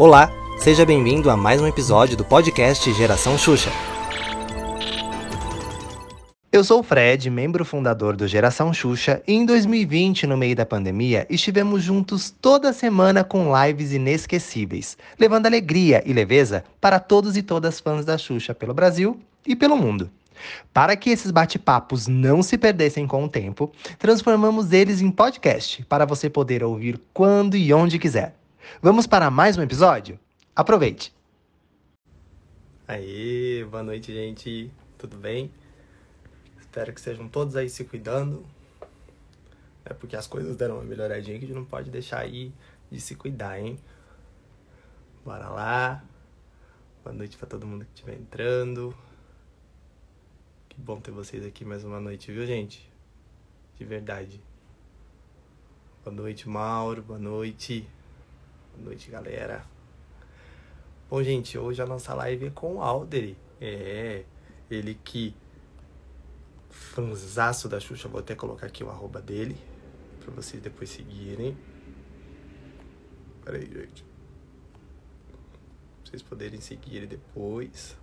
Olá, seja bem-vindo a mais um episódio do podcast Geração Xuxa. Eu sou o Fred, membro fundador do Geração Xuxa, e em 2020, no meio da pandemia, estivemos juntos toda semana com lives inesquecíveis, levando alegria e leveza para todos e todas fãs da Xuxa pelo Brasil e pelo mundo. Para que esses bate-papos não se perdessem com o tempo, transformamos eles em podcast para você poder ouvir quando e onde quiser. Vamos para mais um episódio? Aproveite! Aí, boa noite, gente. Tudo bem? Espero que estejam todos aí se cuidando. É porque as coisas deram uma melhoradinha que a gente não pode deixar aí de se cuidar, hein? Bora lá. Boa noite para todo mundo que estiver entrando. Que bom ter vocês aqui mais uma noite, viu, gente? De verdade. Boa noite, Mauro. Boa noite. Boa noite, galera. Bom, gente, hoje a nossa live é com o Alder. É, ele que fanzaço da Xuxa, vou até colocar aqui o arroba dele para vocês depois seguirem. Peraí, gente. Pra vocês poderem seguir ele depois.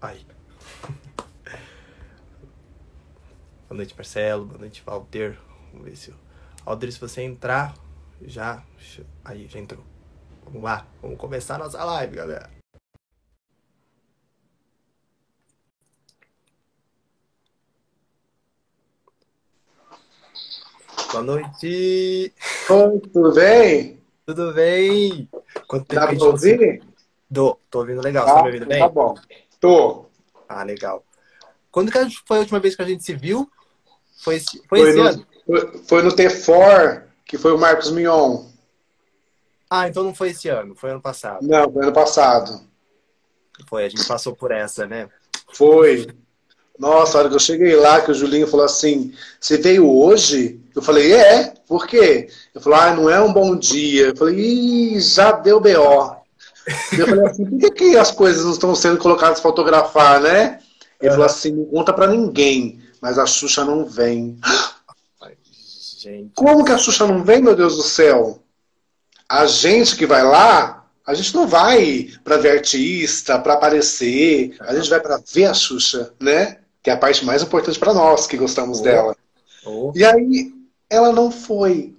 Ai. Boa noite, Marcelo. Boa noite, Walter. Vamos ver se. Alder, se você entrar, já. Aí, já entrou. Vamos lá. Vamos começar a nossa live, galera. Boa noite. Oi, tudo bem? Tudo bem? Quanto tempo Dá pra ouvir? Tô, tô ouvindo legal. Tá, tá me ouvindo bem? Tá bom. Tô. Ah, legal. Quando que foi a última vez que a gente se viu? Foi, foi, foi esse no, ano? Foi, no T4, que foi o Marcos Mignon. Ah, então não foi esse ano, foi ano passado. Não, foi ano passado. Foi, a gente passou por essa, né? Foi. Nossa, a hora que eu cheguei lá, que o Julinho falou assim: Você veio hoje? Eu falei: É, por quê? Eu falei: Ah, não é um bom dia. Eu falei: Ih, já deu B.O. Eu falei assim: Por que, que as coisas não estão sendo colocadas para fotografar, né? Ele falou assim: Não conta para ninguém, mas a Xuxa não vem. Gente. Como que a Xuxa não vem, meu Deus do céu? A gente que vai lá, a gente não vai para ver artista, para aparecer, a gente vai para ver a Xuxa, né? que é a parte mais importante para nós que gostamos oh. dela. Oh. E aí ela não foi.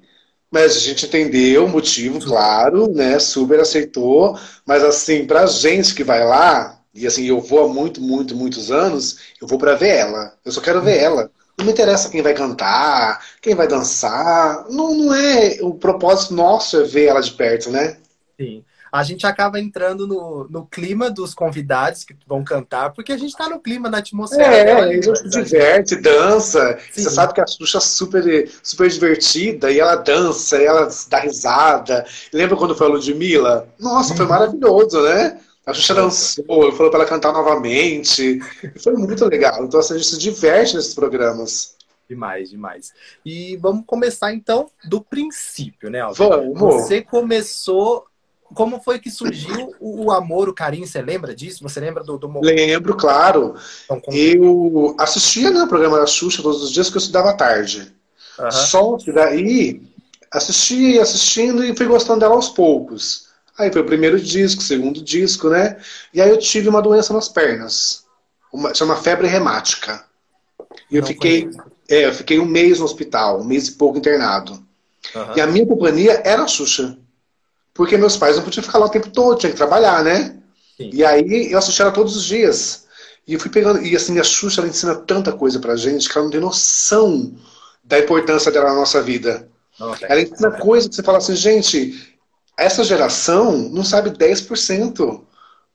Mas a gente entendeu o motivo, claro, né? Super aceitou. Mas assim, pra gente que vai lá, e assim, eu vou há muito, muito, muitos anos, eu vou para ver ela. Eu só quero ver ela. Não me interessa quem vai cantar, quem vai dançar. Não, não é. O propósito nosso é ver ela de perto, né? Sim a gente acaba entrando no, no clima dos convidados que vão cantar, porque a gente está no clima, na atmosfera. É, a gente se diverte, dança. Sim. Você sabe que a Xuxa é super, super divertida e ela dança, e ela dá risada. Lembra quando foi a Ludmilla? Nossa, foi uhum. maravilhoso, né? A Xuxa dançou, falou para ela cantar novamente. Foi muito legal. Então, assim, a gente se diverte nesses programas. Demais, demais. E vamos começar então do princípio, né, Alvin? Vamos. Você começou como foi que surgiu o, amor, o carinho? Você lembra disso? Você lembra do, do Lembro, claro. Então, como... Eu assistia né, o programa da Xuxa todos os dias que eu estudava à tarde. Uhum. Só que daí assistia e assistindo e fui gostando dela aos poucos. Aí foi o primeiro disco, segundo disco, né? E aí eu tive uma doença nas pernas. Uma, chama febre remática. E eu fiquei, é, eu fiquei um mês no hospital, um mês e pouco internado. Uhum. E a minha companhia era a Xuxa. Porque meus pais não podiam ficar lá o tempo todo, tinha que trabalhar, né? Sim. E aí eu assistia ela todos os dias. E eu fui pegando. E assim, a Xuxa ela ensina tanta coisa pra gente que ela não tem noção da importância dela na nossa vida. ela ensina é. coisa que você fala assim, gente, essa geração não sabe 10%.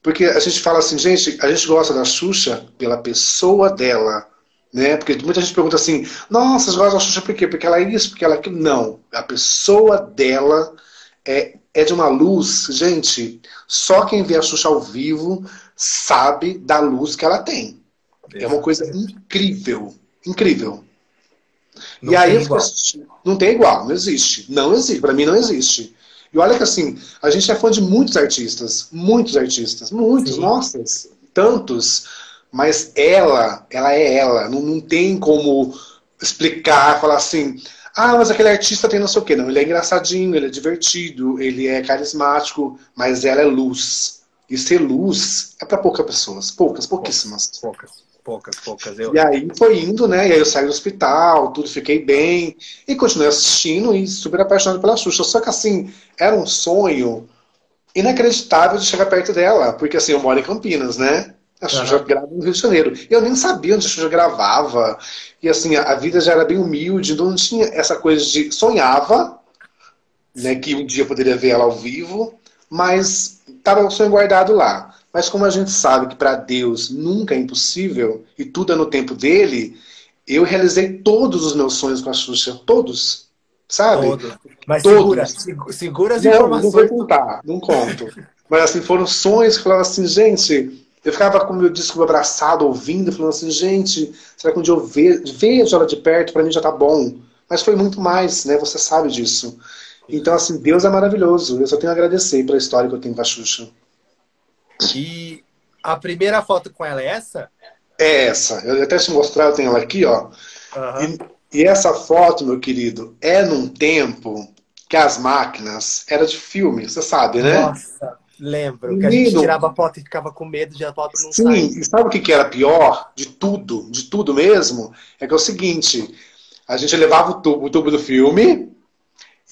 Porque a gente fala assim, gente, a gente gosta da Xuxa pela pessoa dela. Né? Porque muita gente pergunta assim, nossa, você gosta da Xuxa por quê? Porque ela é isso, porque ela é aquilo. Não. A pessoa dela é é de uma luz, gente, só quem vê a Xuxa ao vivo sabe da luz que ela tem. É uma coisa incrível, incrível. Não e aí igual. não tem igual, não existe. Não existe, para mim não existe. E olha que assim, a gente é fã de muitos artistas, muitos artistas, muitos, Sim. nossa, tantos. Mas ela, ela é ela. Não, não tem como explicar, falar assim, Ah, mas aquele artista tem não sei o quê. Não, ele é engraçadinho, ele é divertido, ele é carismático, mas ela é luz. E ser luz é para poucas pessoas. Poucas, pouquíssimas. Poucas, poucas, poucas. Eu... E aí foi indo, né? E aí eu saí do hospital, tudo, fiquei bem. E continuei assistindo e super apaixonado pela Xuxa. Só que assim, era um sonho inacreditável de chegar perto dela. Porque assim, eu moro em Campinas, né? A Xuxa uhum. grava no Rio de Janeiro. Eu nem sabia onde a Xuxa gravava. E assim, a vida já era bem humilde, então não tinha essa coisa de. Sonhava, né, que um dia poderia ver ela ao vivo, mas estava o sonho guardado lá. Mas como a gente sabe que para Deus nunca é impossível e tudo é no tempo dele, eu realizei todos os meus sonhos com a Xuxa. Todos. Sabe? Todo. Mas todos. segura, segura as não, informações. Não vou contar, não conto. Mas assim, foram sonhos que falavam assim, gente, eu ficava com o meu disco abraçado, ouvindo, falando assim, gente, será que um dia eu vejo ela de perto, para mim já tá bom. Mas foi muito mais, né? Você sabe disso. Então, assim, Deus é maravilhoso. Eu só tenho a agradecer pela história que eu tenho com a Xuxa. E a primeira foto com ela é essa? É essa. Eu até te mostrar, eu tenho ela aqui, ó. Uhum. E, e essa foto, meu querido, é num tempo que as máquinas eram de filme, você sabe, né? Nossa. Lembro, Menino, que a gente tirava foto e ficava com medo de a foto não sim, sair. Sim, e sabe o que, era pior de tudo, de tudo mesmo? É que é o seguinte, a gente levava o tubo, o tubo do filme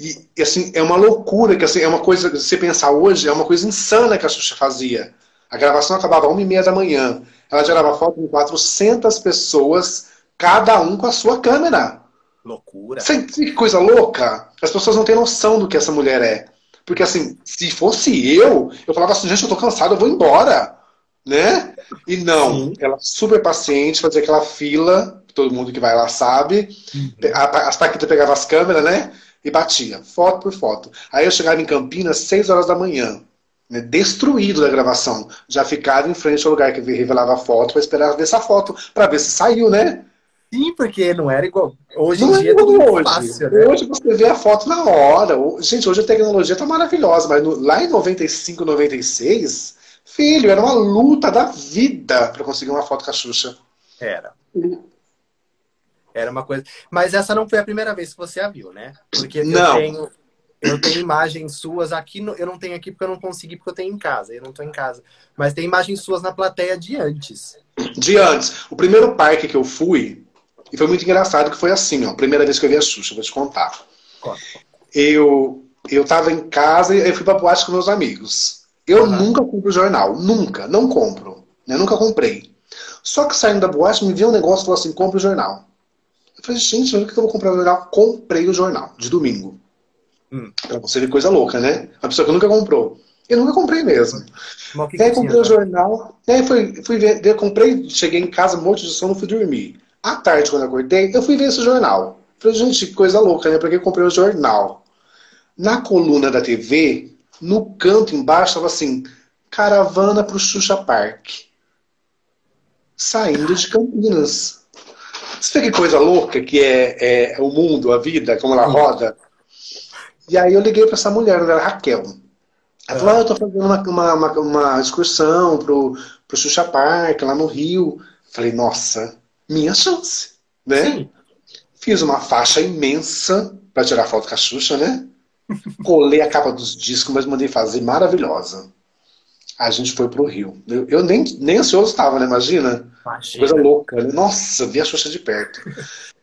e, assim, é uma loucura, que assim, é uma coisa, se você pensar hoje, é uma coisa insana que a Xuxa fazia. A gravação acabava às uma e meia da manhã. Ela gerava foto com 400 pessoas, cada um com a sua câmera. Loucura. que coisa louca? As pessoas não têm noção do que essa mulher é. Porque assim, se fosse eu, eu falava assim, gente, eu tô cansado, eu vou embora. Né? E não, Sim. ela super paciente, fazia aquela fila, todo mundo que vai lá sabe. Uhum. As Paquitas pegavam as câmeras, né? E batia, foto por foto. Aí eu chegava em Campinas, 6 horas da manhã, né, destruído da gravação. Já ficava em frente ao lugar que revelava a foto para esperar ver essa foto, para ver se saiu, né? Sim, porque não era igual. Hoje não em dia é tudo hoje. fácil, né? Hoje você vê a foto na hora. Gente, hoje a tecnologia tá maravilhosa, mas no, lá em 95, 96, filho, era uma luta da vida para conseguir uma foto com a Xuxa. Era. Era uma coisa. Mas essa não foi a primeira vez que você a viu, né? Porque não. eu tenho. Eu tenho imagens suas aqui, no, eu não tenho aqui porque eu não consegui, porque eu tenho em casa, eu não estou em casa. Mas tem imagens suas na plateia de antes. De antes. O primeiro parque que eu fui, e foi muito engraçado que foi assim, ó. Primeira vez que eu vi a Xuxa, vou te contar. Conta. Eu, eu tava em casa e eu fui pra boate com meus amigos. Eu uhum. nunca compro jornal. Nunca. Não compro. Né? Nunca comprei. Só que saindo da boate, me viu um negócio e falou assim, compra o jornal. Eu falei, gente, onde que eu vou comprar o jornal? Comprei o jornal, de domingo. Hum. Pra você ver coisa louca, né? Uma pessoa que nunca comprou. Eu nunca comprei mesmo. Que e aí comprei tinha, o jornal, e aí fui, fui ver, comprei, cheguei em casa, um monte de sono, fui dormir. À tarde, quando eu acordei, eu fui ver esse jornal. Falei, gente, que coisa louca, né? Porque eu comprei o jornal. Na coluna da TV, no canto embaixo, estava assim: caravana para o Xuxa Park. Saindo de Campinas. Você vê que coisa louca que é, é o mundo, a vida, como ela roda? E aí eu liguei para essa mulher, ela era Raquel. Ela falou: ah, eu estou fazendo uma, uma, uma, uma excursão pro, pro Xuxa Park, lá no Rio. Falei, nossa, minha chance, né? Sim. Fiz uma faixa imensa para tirar foto com a Xuxa, né? Colei a capa dos discos, mas mandei fazer maravilhosa. A gente foi pro Rio. Eu, eu nem, nem ansioso estava, né? Imagina? Imagina. Coisa louca. Né? Nossa, vi a Xuxa de perto.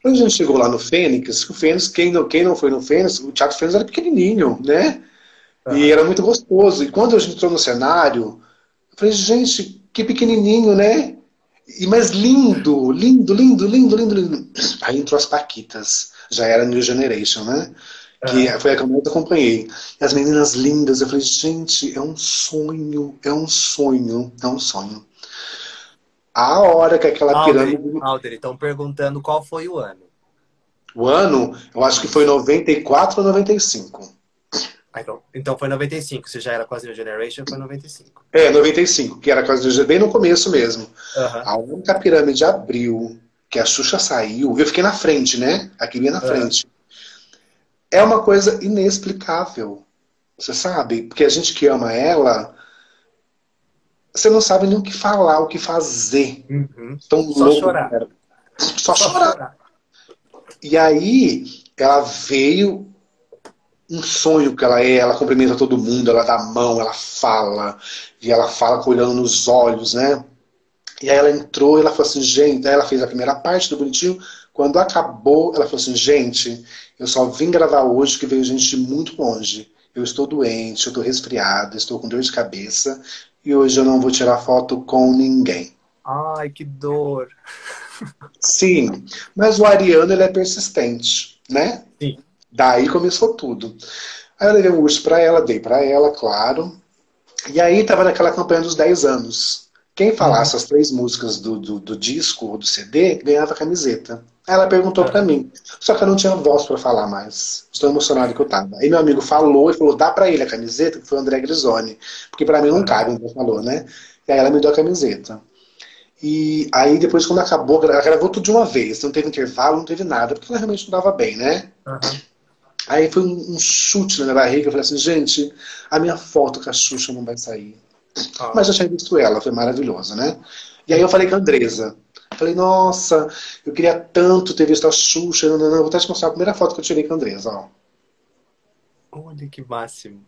Quando a gente chegou lá no Fênix, o Fênix, quem não, quem não foi no Fênix, o Teatro Fênix era pequenininho, né? E era muito gostoso. E quando a gente entrou no cenário, eu falei, gente, que pequenininho, né? E, mas lindo, lindo, lindo, lindo, lindo, lindo. Aí entrou as Paquitas. Já era New Generation, né? Que é. foi a que eu mais acompanhei. E as meninas lindas, eu falei, gente, é um sonho, é um sonho, é um sonho. A hora que aquela pirâmide. Alder, estão perguntando qual foi o ano. O ano, eu acho que foi 94 ou 95. Ah, então, então foi 95. Você já era quase New Generation, foi 95. É, 95, que era quase bem no começo mesmo. Uhum. A única pirâmide abriu, que a Xuxa saiu, eu fiquei na frente, né? Aqui bem na uhum. frente. É uma coisa inexplicável. Você sabe? Porque a gente que ama ela, você não sabe nem o que falar, o que fazer. Uhum. Tão Só louco, chorar. Só, Só chorar. chorar. E aí, ela veio um sonho que ela é, ela cumprimenta todo mundo, ela dá a mão, ela fala, e ela fala olhando nos olhos, né? E aí ela entrou e ela falou assim, gente, aí ela fez a primeira parte do bonitinho, quando acabou, ela falou assim, gente, eu só vim gravar hoje que veio gente de muito longe. Eu estou doente, eu estou resfriada, estou com dor de cabeça e hoje eu não vou tirar foto com ninguém. Ai, que dor. Sim, mas o Ariano ele é persistente, né? Sim. Daí começou tudo. Aí eu levei um urso para ela, dei para ela, claro. E aí tava naquela campanha dos 10 anos. Quem falasse uhum. as três músicas do, do, do, disco ou do CD ganhava camiseta. Ela perguntou uhum. para mim. Só que eu não tinha voz para falar mais. Estou emocionado que eu tava. Aí meu amigo falou e falou: dá para ele a camiseta, que foi o André Grisoni. Porque para mim não uhum. cabe, ele falou, né? E aí ela me deu a camiseta. E aí depois, quando acabou, ela gravou tudo de uma vez. Não teve intervalo, não teve nada, porque ela realmente não dava bem, né? Uhum. Aí foi um, um, chute na minha barriga. Eu falei assim, gente, a minha foto com a Xuxa não vai sair. Ah. Mas eu tinha visto ela, foi maravilhosa, né? E aí eu falei com a Andresa. Falei, nossa, eu queria tanto ter visto a Xuxa. Não, não, não. Vou até te mostrar a primeira foto que eu tirei com a Andresa, ó. Olha que máximo.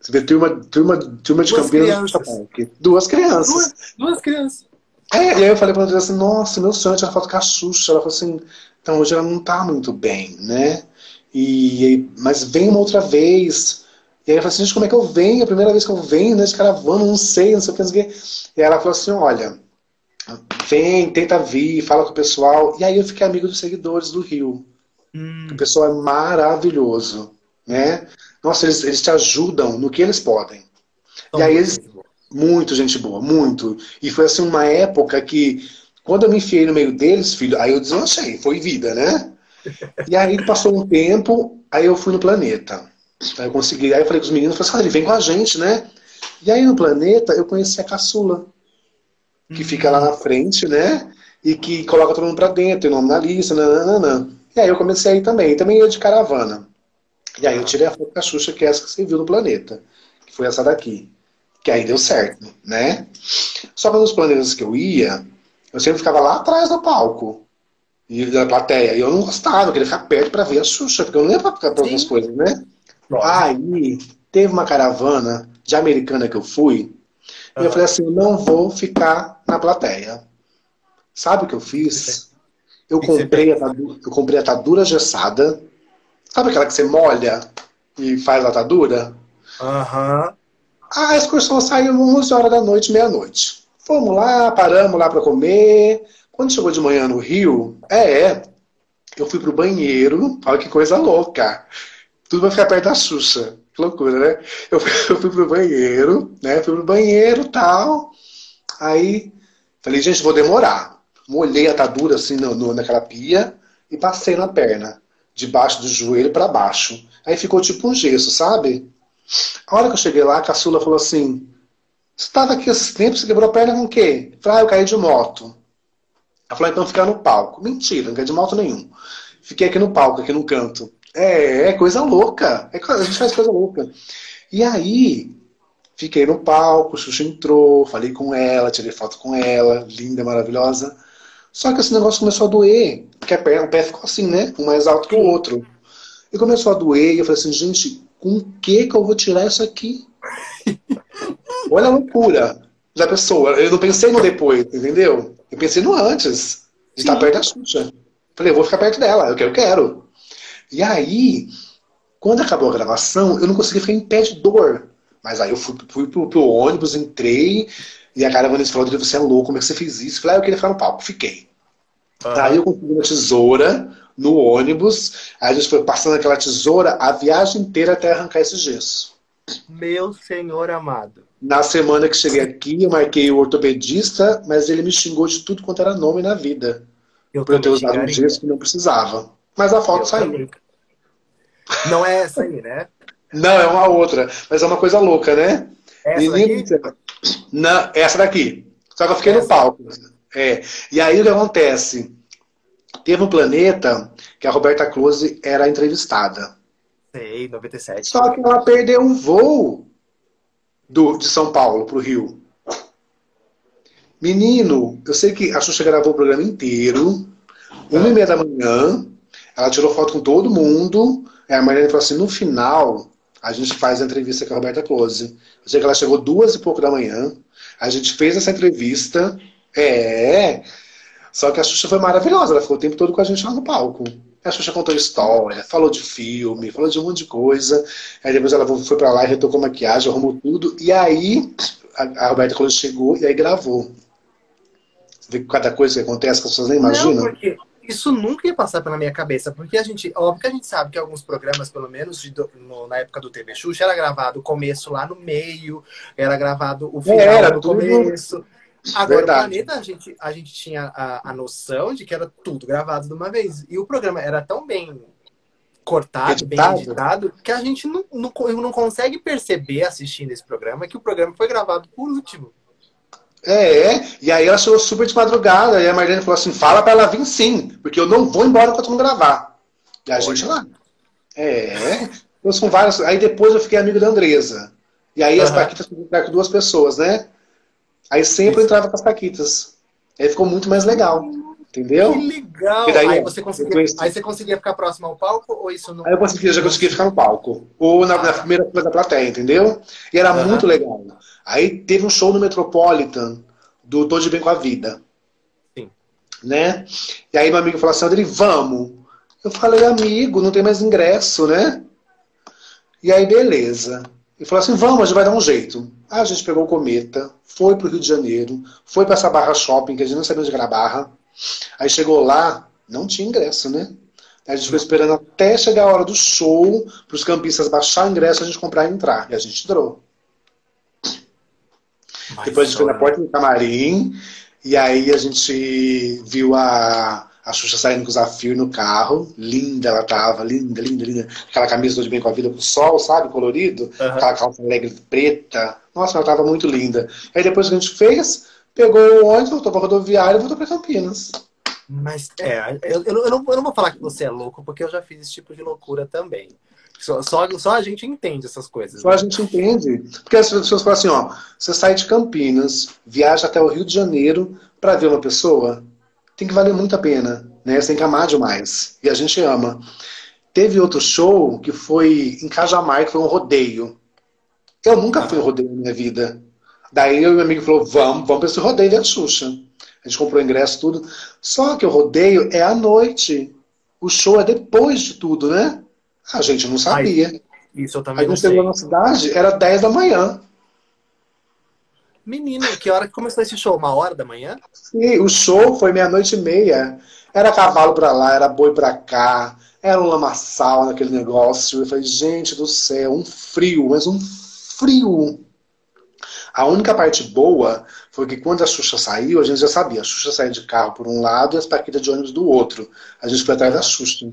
Você vê turma, turma, turma de Campinas. Duas crianças. Duas, duas crianças. É, e aí eu falei pra ela assim, nossa, meu sonho é tirar foto com a Xuxa. Ela falou assim, então hoje ela não tá muito bem, né? E, mas vem uma outra vez. E aí eu falei assim, gente, como é que eu venho? A primeira vez que eu venho, né, de caravana, não sei, não sei o que, não sei o que. E aí ela falou assim, olha, vem, tenta vir, fala com o pessoal. E aí eu fiquei amigo dos seguidores do Rio. Hum. O pessoal é maravilhoso, né? Nossa, eles, eles te ajudam no que eles podem. e aí eles, muito gente boa, muito. E foi assim uma época que, quando eu me enfiei no meio deles, filho, aí eu deslanchei, foi vida, né? E aí passou um tempo, aí eu fui no planeta. Aí eu consegui, aí eu falei com os meninos, falei assim, ah, ele vem com a gente, né? E aí no planeta eu conheci a caçula, que fica lá na frente, né? E que coloca todo mundo pra dentro, tem nome na lista, nananana. E aí eu comecei aí também, também ia de caravana. E aí eu tirei a foto da Xuxa, que é essa que você viu no planeta, que foi essa daqui que aí deu certo, né? Só que nos planetas que eu ia, eu sempre ficava lá atrás do palco e da plateia. E eu não gostava, eu queria ficar perto para ver a Xuxa, porque eu não ia para ficar para outras coisas, né? Aí teve uma caravana de americana que eu fui, uhum. e eu falei assim, eu não vou ficar na plateia. Sabe o que eu fiz? Eu comprei, atadura, eu comprei atadura gessada. Sabe aquela que você molha e faz a atadura? Aham. Uhum. A excursão saiu 11 horas da noite, meia-noite. Fomos lá, paramos lá para comer. Quando chegou de manhã no Rio, é, é, eu fui pro banheiro. Olha que coisa louca. Tudo vai ficar perto da Xuxa. Que loucura, né? Eu fui, eu fui pro banheiro, né? Fui pro banheiro tal. Aí falei, gente, vou demorar. Molhei a atadura assim no, no, naquela pia e passei na perna, debaixo do joelho para baixo. Aí ficou tipo um gesso, sabe? A hora que eu cheguei lá, a caçula falou assim: Você estava aqui esses tempos, você quebrou a perna com o quê? Eu falei, ah, eu caí de moto. Ela falou, então ficar no palco. Mentira, não caí de moto nenhum. Fiquei aqui no palco, aqui no canto. É, é coisa louca. É, a gente faz coisa louca. E aí, fiquei no palco, o Xuxa entrou, falei com ela, tirei foto com ela, linda, maravilhosa. Só que esse negócio começou a doer, porque a perna, o pé ficou assim, né? Um mais alto que o outro. E começou a doer, e eu falei assim, gente, com que que eu vou tirar isso aqui? Olha a loucura da pessoa. Eu não pensei no depois, entendeu? Eu pensei no antes, de estar perto da Xuxa. Falei, eu vou ficar perto dela, eu quero, eu quero. E aí, quando acabou a gravação, eu não consegui ficar em pé de dor. Mas aí eu fui, fui pro, pro ônibus, entrei, e a caravana falou, você é louco, como é que você fez isso? Falei, ah, eu queria ficar no palco, fiquei. Uhum. Aí eu consegui uma tesoura, no ônibus. Aí a gente foi passando aquela tesoura a viagem inteira até arrancar esse gesso. Meu senhor amado. Na semana que cheguei aqui, eu marquei o ortopedista, mas ele me xingou de tudo quanto era nome na vida. Eu por eu ter usado um gesso que não precisava. Mas a foto eu saiu. Também. Não é essa aí, né? Não, é uma outra. Mas é uma coisa louca, né? Essa Menino, daqui? Não, essa daqui. Só que eu fiquei essa. no palco. É. E aí o que acontece? Teve um planeta que a Roberta Close era entrevistada. Sei, 97. Só que ela perdeu um voo do, de São Paulo para o Rio. Menino, eu sei que a Xuxa gravou o programa inteiro, uma e meia da manhã. Ela tirou foto com todo mundo. Aí a Marlene falou assim: no final, a gente faz a entrevista com a Roberta Close. Eu sei que ela chegou duas e pouco da manhã. A gente fez essa entrevista. É. Só que a Xuxa foi maravilhosa. Ela ficou o tempo todo com a gente lá no palco. A Xuxa contou história, falou de filme, falou de um monte de coisa. Aí depois ela foi pra lá e retocou maquiagem, arrumou tudo. E aí a, Roberta Close chegou e aí gravou. Você vê cada coisa que acontece que as pessoas nem imaginam. Não, porque isso nunca ia passar pela minha cabeça, porque a gente, óbvio que a gente sabe que alguns programas, pelo menos de, no, na época do TV Xuxa, era gravado o começo lá no meio, era gravado o final era, no começo. Agora, Verdade. o planeta, a gente, a gente tinha a, a noção de que era tudo gravado de uma vez. E o programa era tão bem cortado, editado. bem editado, que a gente não, não, não consegue perceber assistindo esse programa que o programa foi gravado por último. É, é, e aí ela chegou super de madrugada, e a Marlene falou assim, fala pra ela vir sim, porque eu não vou embora enquanto não gravar. E a Olha. gente lá. É, então são várias. Aí depois eu fiquei amigo da Andresa. E aí uhum. as Paquitas ficaram com duas pessoas, né? Aí sempre eu entrava com as Paquitas. Aí ficou muito mais legal. Entendeu? Que legal! Daí, aí, você conseguia, aí você conseguia ficar próximo ao palco ou isso não? Aí eu conseguia, já conseguia ficar no palco. Ou na, ah. na primeira coisa da plateia, entendeu? E era uhum. muito legal. Aí teve um show no Metropolitan do Tô de Bem com a Vida. Sim. Né? E aí meu amigo falou assim, André, vamos. Eu falei, amigo, não tem mais ingresso, né? E aí, beleza. Ele falou assim, vamos, a gente vai dar um jeito. Aí a gente pegou o cometa, foi pro Rio de Janeiro, foi pra essa barra shopping, que a gente não sabia onde era a barra. Aí chegou lá, não tinha ingresso, né? Aí a gente foi esperando até chegar a hora do show, para os campistas baixar o ingresso, a gente comprar e entrar. E a gente entrou. Mas Depois a gente foi na porta do camarim, e aí a gente viu a, a Xuxa saindo com o Zafir no carro. Linda ela tava, linda, linda, linda. Aquela camisa de bem com a vida pro sol, sabe? Colorido. Uhum. Aquela calça alegre preta. Nossa, ela tava muito linda. Aí depois que a gente fez, pegou o ônibus, voltou pra rodoviária e voltou pra Campinas. Mas, é, eu, eu, não, eu não vou falar que você é louco, porque eu já fiz esse tipo de loucura também. Só, só, só, a gente entende essas coisas. Só né? a gente entende. Porque as pessoas falam assim, ó, você sai de Campinas, viaja até o Rio de Janeiro para ver uma pessoa, tem que valer muito a pena, né? Você tem que amar demais. E a gente ama. Teve outro show que foi em Cajamar, que foi um rodeio. Eu nunca fui em rodeio na minha vida. Daí eu e meu amigo falou, vamos, vamos para esse rodeio da Xuxa. A gente comprou ingresso, tudo. Só que o rodeio é à noite. O show é depois de tudo, né? A gente não sabia. Ai, isso eu também Aí não chegou na cidade, era 10 da manhã. Menino, que hora que começou esse show? Uma hora da manhã? Sim, o show foi meia-noite e meia. Era cavalo pra lá, era boi pra cá, era um lamaçal naquele negócio. Eu falei, gente do céu, um frio, mas um frio. A única parte boa foi que quando a Xuxa saiu, a gente já sabia. A Xuxa saiu de carro por um lado e as Paquitas de ônibus do outro. A gente foi atrás da Xuxa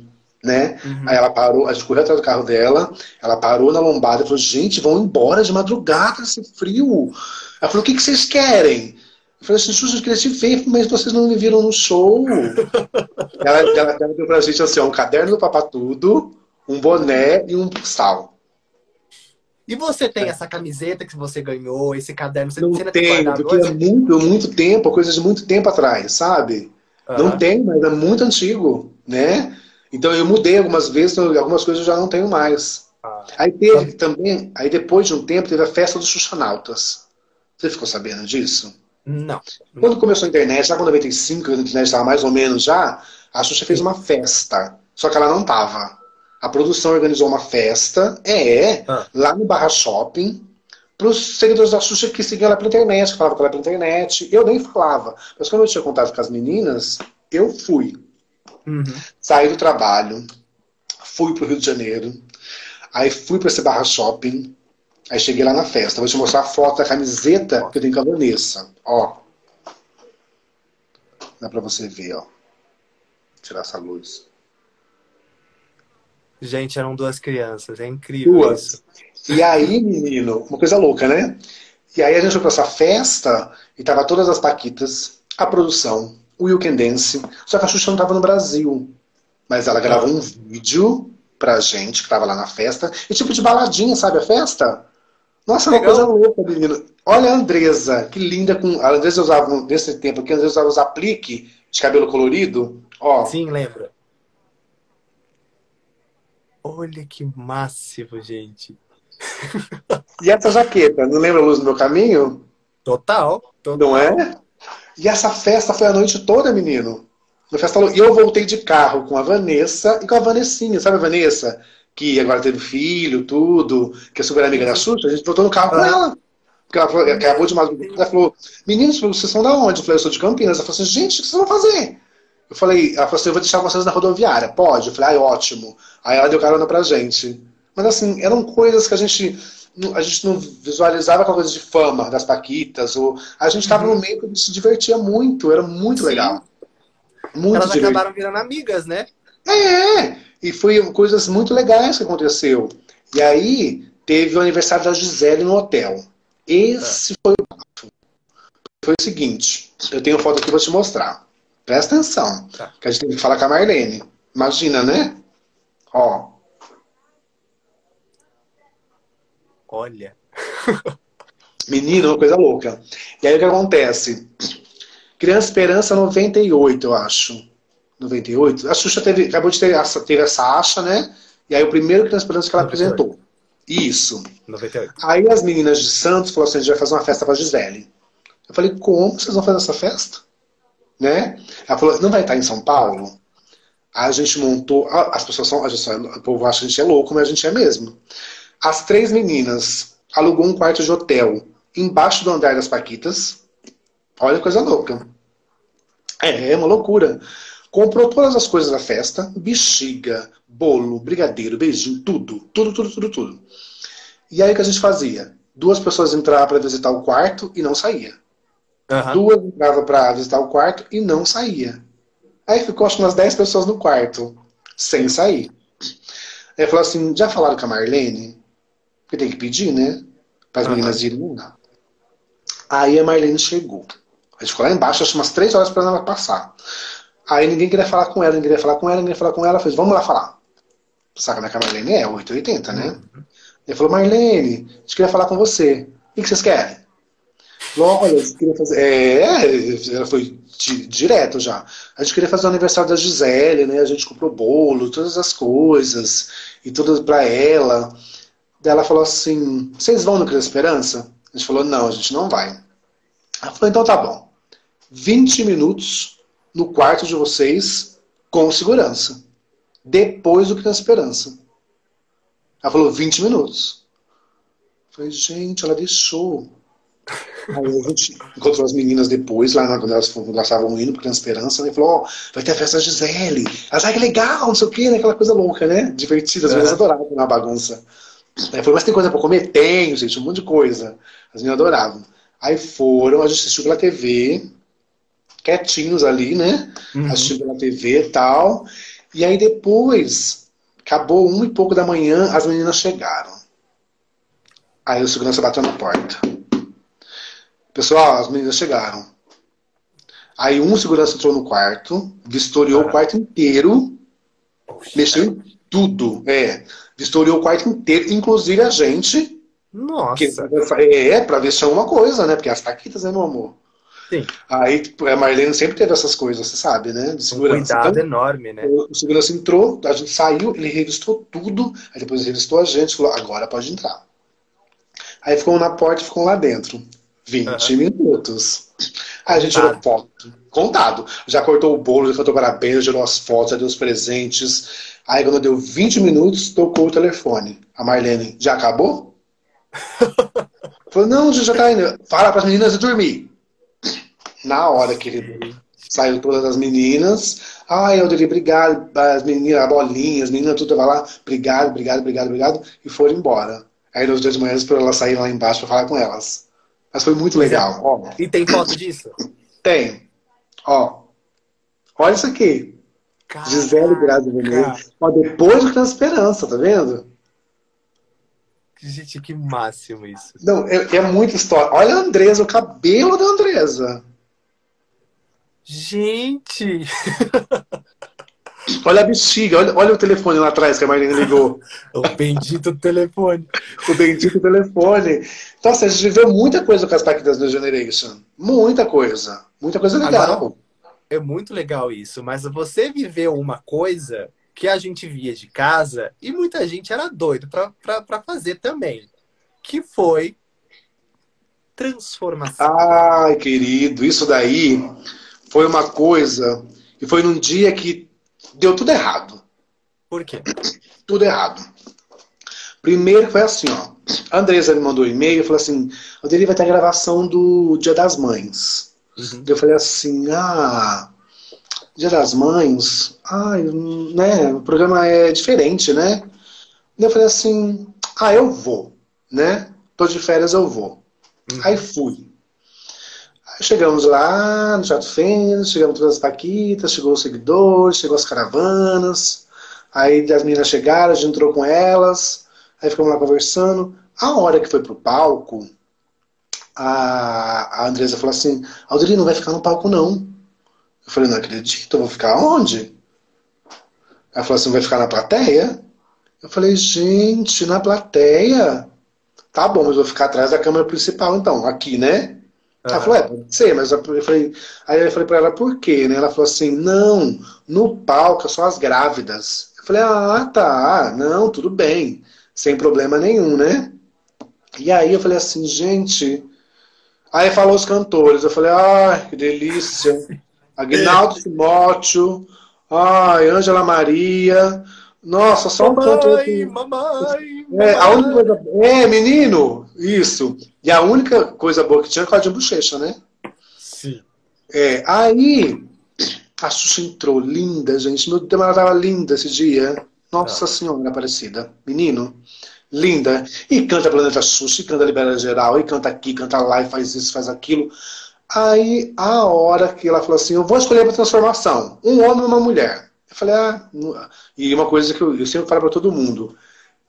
né? Uhum. Aí ela parou, a gente correu atrás do carro dela, ela parou na lombada e falou, gente, vão embora de madrugada, esse frio. Ela falou, o que, que vocês querem? Eu falei assim, Xuxa, eu queria te ver, mas vocês não me viram no show. ela, ela, ela deu pra gente assim, um caderno do Papatudo, um boné e um sal. E você tem é. essa camiseta que você ganhou, esse caderno? Você não tenho, porque é muito, muito tempo, coisa de muito tempo atrás, sabe? Uhum. Não tem, mas é muito antigo, né? Então eu mudei algumas vezes, então, algumas coisas eu já não tenho mais. Ah. Aí teve também, aí depois de um tempo, teve a festa dos Xuxanautas. Você ficou sabendo disso? Não. Quando começou a internet, lá com 95, quando a internet estava mais ou menos já, a Xuxa fez uma festa. Só que ela não tava. A produção organizou uma festa, é, ah. lá no Barra Shopping, para os seguidores da Xuxa que seguiam ela pela internet, que falavam que ela pela internet. Eu nem falava. Mas quando eu tinha contato com as meninas, eu fui. Uhum. Saí do trabalho, fui pro Rio de Janeiro, aí fui para esse barra shopping, aí cheguei lá na festa. Vou te mostrar a foto da camiseta que eu tenho com a Vanessa. Ó. Dá pra você ver, ó. Vou tirar essa luz. Gente, eram duas crianças, é incrível duas. isso. E aí, menino, uma coisa louca, né? E aí a gente foi pra essa festa e tava todas as paquitas, a produção, o You Can Dance. Só que a Xuxa não estava no Brasil. Mas ela gravou um vídeo pra gente, que tava lá na festa. E tipo de baladinha, sabe a festa? Nossa, uma coisa louca, menino. Olha a Andresa, que linda com. A Andresa usava, nesse tempo aqui, a Andresa usava os aplique de cabelo colorido. Ó. Sim, lembra. Olha que máximo, gente. E essa jaqueta, não lembra a luz do meu caminho? Total, total. Não é? E essa festa foi a noite toda, menino. No festa, e eu voltei de carro com a Vanessa e com a Vanessinha, sabe a Vanessa? Que agora teve filho, tudo, que é super amiga da Xuxa, a gente voltou no carro com ela. Porque ela falou, acabou de madrugada, ela falou, meninos, vocês são da onde? Eu falei, eu sou de Campinas. Ela falou assim, gente, o que vocês vão fazer? Eu falei, ela falou assim, eu vou deixar vocês na rodoviária. Pode? Eu falei, ai, ótimo. Aí ela deu carona pra gente. Mas assim, eram coisas que a gente a gente não visualizava aquela coisa de fama das Paquitas, ou a gente estava uhum. no meio que se divertia muito, era muito Sim. legal. Muito Elas divertido. acabaram virando amigas, né? É, e foi coisas muito legais que aconteceu. E aí teve o aniversário da Gisele no hotel. Esse é. foi o foi o seguinte, eu tenho foto aqui para te mostrar. Presta atenção, tá. que a gente tem que falar com a Marlene. Imagina, né? Ó, Olha. Menino, uma coisa louca. E aí o que acontece? Criança Esperança 98, eu acho. 98. A Xuxa teve, acabou de ter essa, teve essa acha, né? E aí o primeiro Criança Esperança que ela 98. apresentou. Isso. 98. Aí as meninas de Santos falaram assim: a gente vai fazer uma festa pra Gisele. Eu falei, como vocês vão fazer essa festa? Né? Ela falou, não vai estar em São Paulo? Aí a gente montou. As pessoas são. O povo acha que a gente é louco, mas a gente é mesmo. As três meninas alugou um quarto de hotel embaixo do andar das Paquitas. Olha que coisa louca. É, é uma loucura. Comprou todas as coisas da festa: bexiga, bolo, brigadeiro, beijinho, tudo. Tudo, tudo, tudo, tudo. E aí o que a gente fazia? Duas pessoas entravam para visitar o quarto e não saía. Uhum. Duas entravam para visitar o quarto e não saía. Aí ficou acho umas 10 pessoas no quarto, sem sair. Aí falou assim: já falaram com a Marlene? Porque tem que pedir, né? Para as uhum. meninas irem lá. Aí a Marlene chegou. A gente ficou lá embaixo, acho umas três horas para ela passar. Aí ninguém queria falar com ela, ninguém queria falar com ela, ninguém queria falar com ela. Fez, vamos lá falar. Sabe como é que a Marlene é? 880, né? Uhum. Ele falou, Marlene, a gente queria falar com você. O que vocês querem? Falou, olha, eu queria fazer. É, ela foi direto já. A gente queria fazer o aniversário da Gisele, né? A gente comprou bolo, todas as coisas, e tudo para ela. Daí ela falou assim: Vocês vão no Criança Esperança? A gente falou: Não, a gente não vai. Ela falou: Então tá bom. 20 minutos no quarto de vocês com segurança. Depois do Criança Esperança. Ela falou: 20 minutos. Eu falei: Gente, ela deixou. Aí a gente encontrou as meninas depois, lá quando elas, estavam indo para Criança Esperança, né? Falou: Ó, oh, vai ter a festa da Gisele. Elas, ah, que legal, não sei o quê, né? Aquela coisa louca, né? Divertida, as meninas adoravam na bagunça. Aí falou, mas tem coisa pra comer? Tem, gente, um monte de coisa. As meninas adoravam. Aí foram, a gente assistiu pela TV, quietinhos ali, né? Uhum. Assistiu pela TV e tal. E aí depois, acabou um e pouco da manhã, as meninas chegaram. Aí o segurança bateu na porta. Pessoal, as meninas chegaram. Aí um segurança entrou no quarto, vistoriou o quarto inteiro, mexeu em tudo. É vistoriou o quarto inteiro, inclusive a gente. Nossa. Que, é, pra ver se é uma coisa, né? Porque as taquitas, né, meu amor? Sim. Aí tipo, a Marlene sempre teve essas coisas, você sabe, né? De segurança. Um cuidado então, enorme, né? O segurança entrou, a gente saiu, ele revistou tudo, aí depois ele revistou a gente falou, agora pode entrar. Aí ficou na porta e ficou lá dentro. 20 uhum. minutos. Aí a gente tirou foto. Contado. Já cortou o bolo, já cantou parabéns, já tirou as fotos, já deu os presentes. Aí quando deu 20 minutos, tocou o telefone. A Marlene, já acabou? Falou, não, já tá indo. Fala para as meninas e dormir. Na hora que ele saiu todas as meninas. Ai, eu diria obrigado, as meninas, a bolinha, as meninas, tudo vai lá, obrigado, obrigado, obrigado, obrigado, e foram embora. Aí nos dias de manhã esperou elas saírem lá embaixo para falar com elas. Mas foi muito legal. Ó. E tem foto disso? Tem. Ó. Olha isso aqui. Caraca. Gisele Grazi Vermelho. Ó, depois do Criança Esperança, tá vendo? Gente, que máximo isso. Não, é, é muita história. Olha a Andresa, o cabelo da Andresa. Gente! olha a bexiga, olha, olha o telefone lá atrás que a Marlene ligou. o bendito telefone. o bendito telefone. Então, assim, a gente viveu muita coisa com as Paquitas do Generation. Muita coisa. Muita coisa legal. Agora, é muito legal isso, mas você viveu uma coisa que a gente via de casa e muita gente era doido para fazer também, que foi transformação. Ai, querido, isso daí foi uma coisa e foi num dia que deu tudo errado. Por quê? Tudo errado. Primeiro foi assim, ó. A Andresa me mandou um e-mail e falou assim: Andrei vai ter a gravação do Dia das Mães. Uhum. Eu falei assim: ah, Dia das Mães, ai, né? O programa é diferente, né? Eu falei assim: ah, eu vou, né? Tô de férias, eu vou. Uhum. Aí fui. Aí chegamos lá no Teatro Fênix, chegamos todas as paquitas, chegou os seguidores, chegou as caravanas. Aí as meninas chegaram, a gente entrou com elas, aí ficamos lá conversando. A hora que foi pro palco, a, a Andresa falou assim, Aldri, não vai ficar no palco não. Eu falei, não acredito, eu vou ficar onde? Ela falou assim, vai ficar na plateia? Eu falei, gente, na plateia? Tá bom, mas vou ficar atrás da câmera principal, então, aqui, né? Uhum. Ela falou, é, pode ser, mas eu falei, aí eu falei pra ela, por quê? Né? Ela falou assim, não, no palco é só as grávidas. Eu falei, ah, tá, não, tudo bem, sem problema nenhum, né? E aí eu falei assim, gente. Aí falou os cantores, eu falei, ai, que delícia. Agnaldo Timóteo, ai, Ângela Maria, nossa, só mamãe, um cantor. Aqui. Mamãe, é, a única coisa... é, menino, isso. E a única coisa boa que tinha era o de bochecha, né? Sim. É, aí a Xuxa entrou, linda, gente. Meu Deus, ela tava linda esse dia. Nossa Não. Senhora Aparecida. Menino, linda. E canta Planeta Xuxa, e canta Libera Geral, e canta aqui, canta lá, e faz isso, faz aquilo. Aí, a hora que ela falou assim, eu vou escolher uma transformação. Um homem e uma mulher. Eu falei, ah, e uma coisa que eu, eu sempre falo para todo mundo,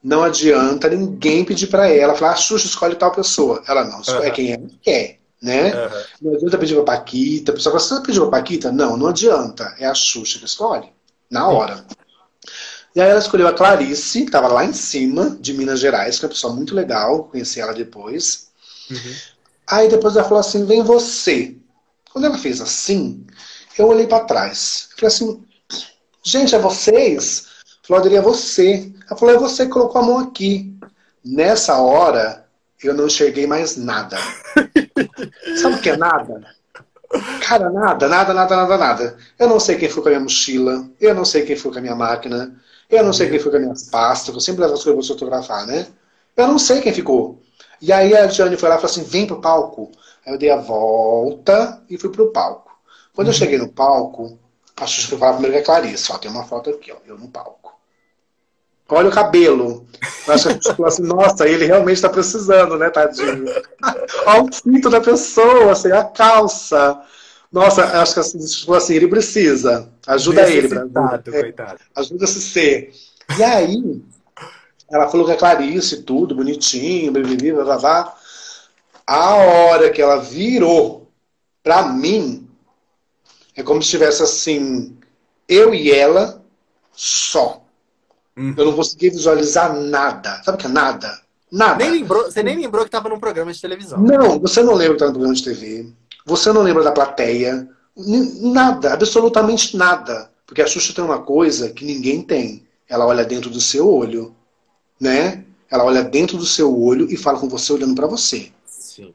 não adianta ninguém pedir para ela, falar, ah, Xuxa, escolhe tal pessoa. Ela não, escolhe uhum. quem ela quer, né? Uhum. Não adianta pedir pra Paquita, a pessoa fala, você pediu pra Paquita? Não, não adianta, é a Xuxa que escolhe, na hora. E aí ela escolheu a Clarice, que estava lá em cima, de Minas Gerais, que é uma pessoa muito legal, conheci ela depois. Uhum. Aí depois ela falou assim, vem você. Quando ela fez assim, eu olhei para trás. Falei assim, Gente, é vocês? Falou, Adri, é você. Ela falou, é você que colocou a mão aqui. Nessa hora, eu não enxerguei mais nada. Sabe o que é nada? Cara, nada, nada, nada, nada, nada. Eu não sei quem foi com a minha mochila, eu não sei quem foi com a minha máquina, eu não sei quem foi com as minhas pastas, eu sempre levo as coisas para fotografar, né? Eu não sei quem ficou. E aí a Jane foi lá e falou assim: vem pro palco. Aí eu dei a volta e fui pro palco. Quando uhum. eu cheguei no palco, a Xuxa foi falar primeiro que é Clarice. Ó, tem uma foto aqui, ó, eu no palco. Olha o cabelo. Eu acho que a gente falou assim, nossa, ele realmente está precisando, né, tadinho? Olha o cinto da pessoa, assim, a calça. Nossa, acho que assim, falou assim, ele precisa. Ajuda ele. Coitado, é, coitado. Ajuda-se ser. E aí, ela falou que é Clarice, tudo, bonitinho, blá, blá, blá, blá. A hora que ela virou pra mim, é como se estivesse assim, eu e ela só. Hum. Eu não conseguia visualizar nada. Sabe o que é nada? Nada. Nem lembrou, você nem lembrou que estava num programa de televisão. Não, você não lembra que estava num programa de TV. Você não lembra da plateia. Nada, absolutamente nada. Porque a Xuxa tem uma coisa que ninguém tem. Ela olha dentro do seu olho, né? Ela olha dentro do seu olho e fala com você olhando para você. Sim.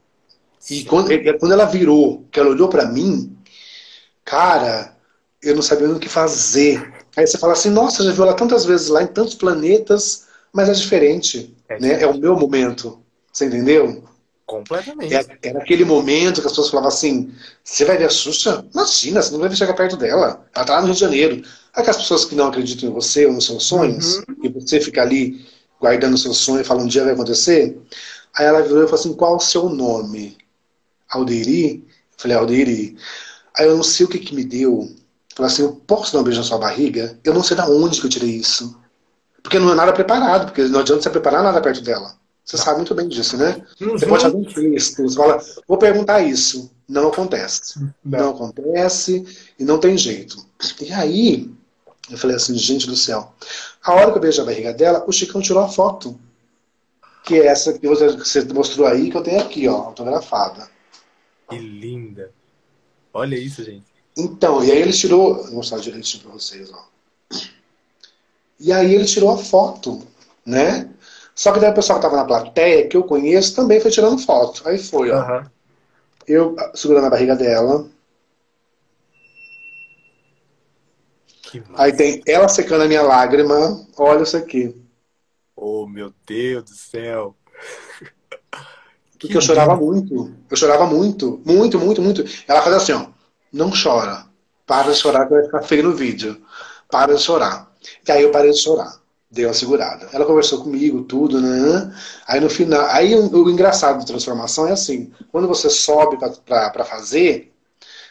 E quando, quando ela virou, que ela olhou para mim, cara, eu não sabia o que fazer. Aí você fala assim, nossa, já viu ela tantas vezes lá em tantos planetas, mas é diferente. É, né? é o meu momento. Você entendeu? Completamente. Era, era, aquele momento que as pessoas falavam assim: você vai ver a Xuxa? Imagina, você não vai chegar perto dela. Ela tá lá no Rio de Janeiro. Aquelas pessoas que não acreditam em você ou nos seus sonhos, uhum. e você fica ali guardando o seu sonho e fala um dia vai acontecer. Aí ela virou e falou assim: qual o seu nome? Aldeiri? Eu falei: Aldeiri. Aí eu não sei o que, que me deu. Falei assim, eu posso dar um beijo na sua barriga? Eu não sei da onde que eu tirei isso. Porque não é nada preparado, porque não adianta você preparar nada perto dela. Você sabe muito bem disso, né? Uhum. Você pode fazer um texto, você fala, vou perguntar isso. Não acontece. Não. não acontece e não tem jeito. E aí, eu falei assim, gente do céu. A hora que eu beijo a barriga dela, o Chicão tirou a foto. Que é essa que você mostrou aí, que eu tenho aqui, ó, autografada. Que linda. Olha isso, gente. Então, e aí ele tirou. Vou mostrar direitinho pra vocês, ó. E aí ele tirou a foto, né? Só que daí o pessoal que estava na plateia, que eu conheço, também foi tirando foto. Aí foi, ó. Uhum. Eu segurando a barriga dela. Aí tem ela secando a minha lágrima. Olha isso aqui. Oh, meu Deus do céu. Porque eu chorava muito. Eu chorava muito. Muito, muito, muito. Ela fazia assim, ó. Não chora. Para de chorar que vai ficar feio no vídeo. Para de chorar. E aí eu parei de chorar. Dei uma segurada. Ela conversou comigo, tudo, né? Aí no final. Aí o, engraçado de transformação é assim: quando você sobe para fazer,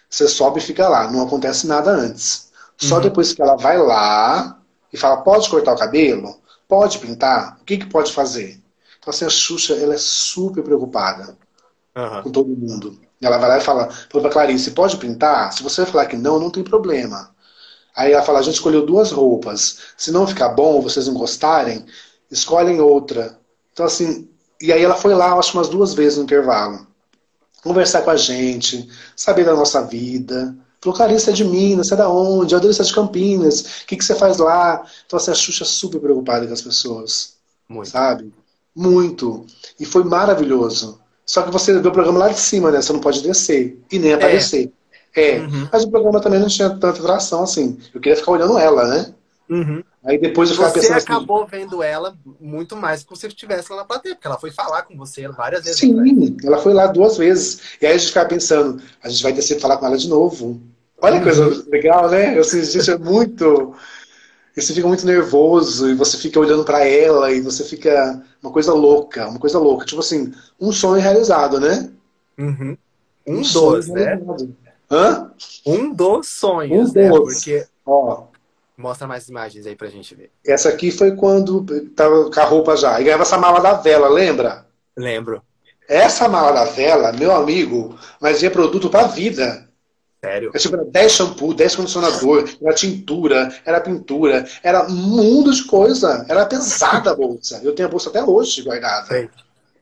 você sobe e fica lá. Não acontece nada antes. Só uhum. depois que ela vai lá e fala: pode cortar o cabelo? Pode pintar? O que, que pode fazer? Então, assim, a Xuxa, ela é super preocupada uhum. com todo mundo. Ela vai lá e fala para Clarice, pode pintar? Se você falar que não, não tem problema. Aí ela fala, a gente escolheu duas roupas. Se não ficar bom, vocês não gostarem, escolhem outra. Então, assim, e aí ela foi lá, acho umas duas vezes no intervalo. Conversar com a gente, saber da nossa vida. Falou, Clarice, é de Minas, você é da onde? Eu adoro de Campinas. O que, que você faz lá? Então, assim, a Xuxa é super preocupada com as pessoas. Muito. Sabe? Muito. E foi maravilhoso. Só que você vê o programa lá de cima, né? Você não pode descer. E nem é. aparecer. É. é. Uhum. Mas o programa também não tinha tanta atração assim. Eu queria ficar olhando ela, né? Uhum. Aí depois eu ficava você pensando Você assim, acabou assim, vendo ela muito mais que você estivesse lá na plateia, porque ela foi falar com você várias vezes. Sim, ela foi lá duas vezes. E aí a gente ficava pensando, a gente vai descer e falar com ela de novo. Olha que coisa uhum. legal, né? Eu, assim, gente, é muito e você fica muito nervoso e você fica olhando para ela e você fica uma coisa louca, uma coisa louca. Tipo assim, um sonho realizado, né? Uhum. Um, um dos, né? Hã? Um dos sonhos, um né? Dos. Porque... Ó, Mostra mais imagens aí pra gente ver. Essa aqui foi quando tava com a roupa já. E ganhava essa mala da vela, lembra? Lembro. Essa mala da vela, meu amigo, mas é produto pra vida. Sério? Eu era 10 shampoo, 10 condicionador, era tintura, era pintura, era um mundo de coisa. Era pesada a bolsa. Eu tenho a bolsa até hoje guardada. Sim.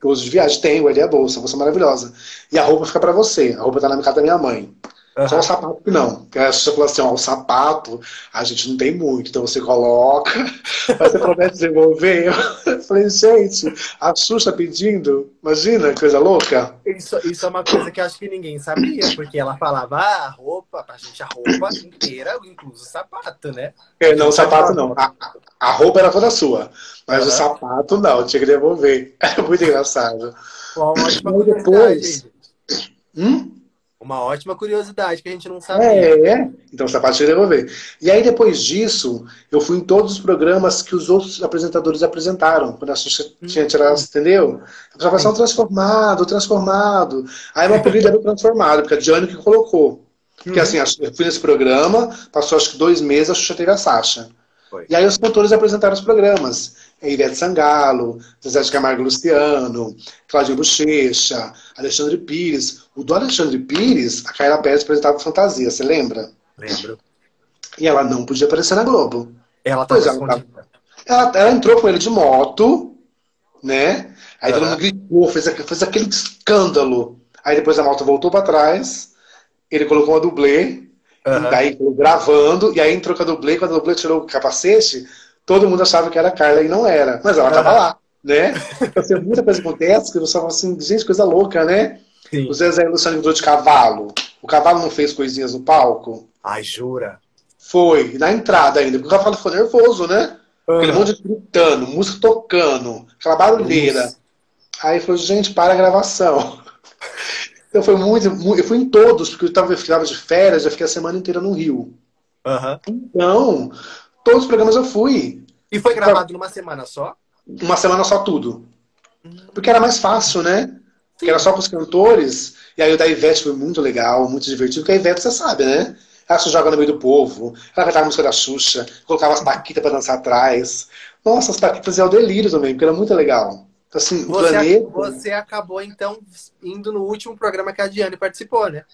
Eu uso de viagem, tenho ali a bolsa, a bolsa maravilhosa. E a roupa fica para você. A roupa tá na casa da minha mãe. Uhum. Só o sapato que não. Porque a gente falou assim, ó, o sapato a gente não tem muito, então você coloca, mas você promete desenvolver. Eu falei, gente, a Xuxa pedindo, imagina, coisa louca. Isso, isso é uma coisa que acho que ninguém sabia, porque ela falava ah, a roupa, pra gente a roupa inteira, incluso o sapato, né? É, não, o sapato não. A, a roupa era toda sua, mas uhum. o sapato não, tinha que devolver. É muito engraçado. Uma ótima depois... Hum? Uma ótima curiosidade que a gente não sabia. É, é. Então sapato que devolver. E aí, depois disso, eu fui em todos os programas que os outros apresentadores apresentaram. Quando a Xuxa hum. tinha tirado, entendeu? A pessoa falava transformado, transformado. Aí meu apelido era o transformado, porque a Diane que colocou. Porque uhum. assim, eu fui nesse programa, passou acho que dois meses, a Xuxa teve a Sasha. Foi. E aí os cantores apresentaram os programas. Ivete Sangalo, Zezé de Camargo Luciano, Claudinho Bochecha, Alexandre Pires. O do Alexandre Pires, a Carla Pérez apresentava Fantasia, você lembra? Lembro. E ela não podia aparecer na Globo. Ela pois ela, ela, ela, entrou com ele de moto, né? Aí uhum. todo mundo gritou, fez, fez aquele escândalo. Aí depois a moto voltou para trás, ele colocou uma dublê, Uhum. Daí gravando, e aí entrou com a dublê, quando a dublê tirou o capacete, todo mundo achava que era a Carla e não era. Mas ela estava lá, né? Então, assim, muita coisa acontece que você fala assim, gente, coisa louca, né? Sim. O Zezé Luciano entrou de cavalo. O cavalo não fez coisinhas no palco? Ai, jura? Foi, na entrada ainda, porque o cavalo ficou nervoso, né? Uhum. Aquele monte de gritando, música tocando, aquela barulheira. Isso. Aí falou, gente, para a gravação. Então foi muito, muito, Eu fui em todos, porque eu estava de férias, eu fiquei a semana inteira no Rio. Uhum. Então, todos os programas eu fui. E foi gravado numa semana só? Uma semana só tudo. Porque era mais fácil, né? Sim. Porque era só com os cantores. E aí o da Ivete foi muito legal, muito divertido, porque a Ivete você sabe, né? Ela se joga no meio do povo, ela cantava a música da Xuxa, colocava as paquitas para dançar atrás. Nossa, as paquitas é o delírio também, porque era muito legal. Assim, você, planeta... você acabou, então, indo no último programa que a Diane participou, né?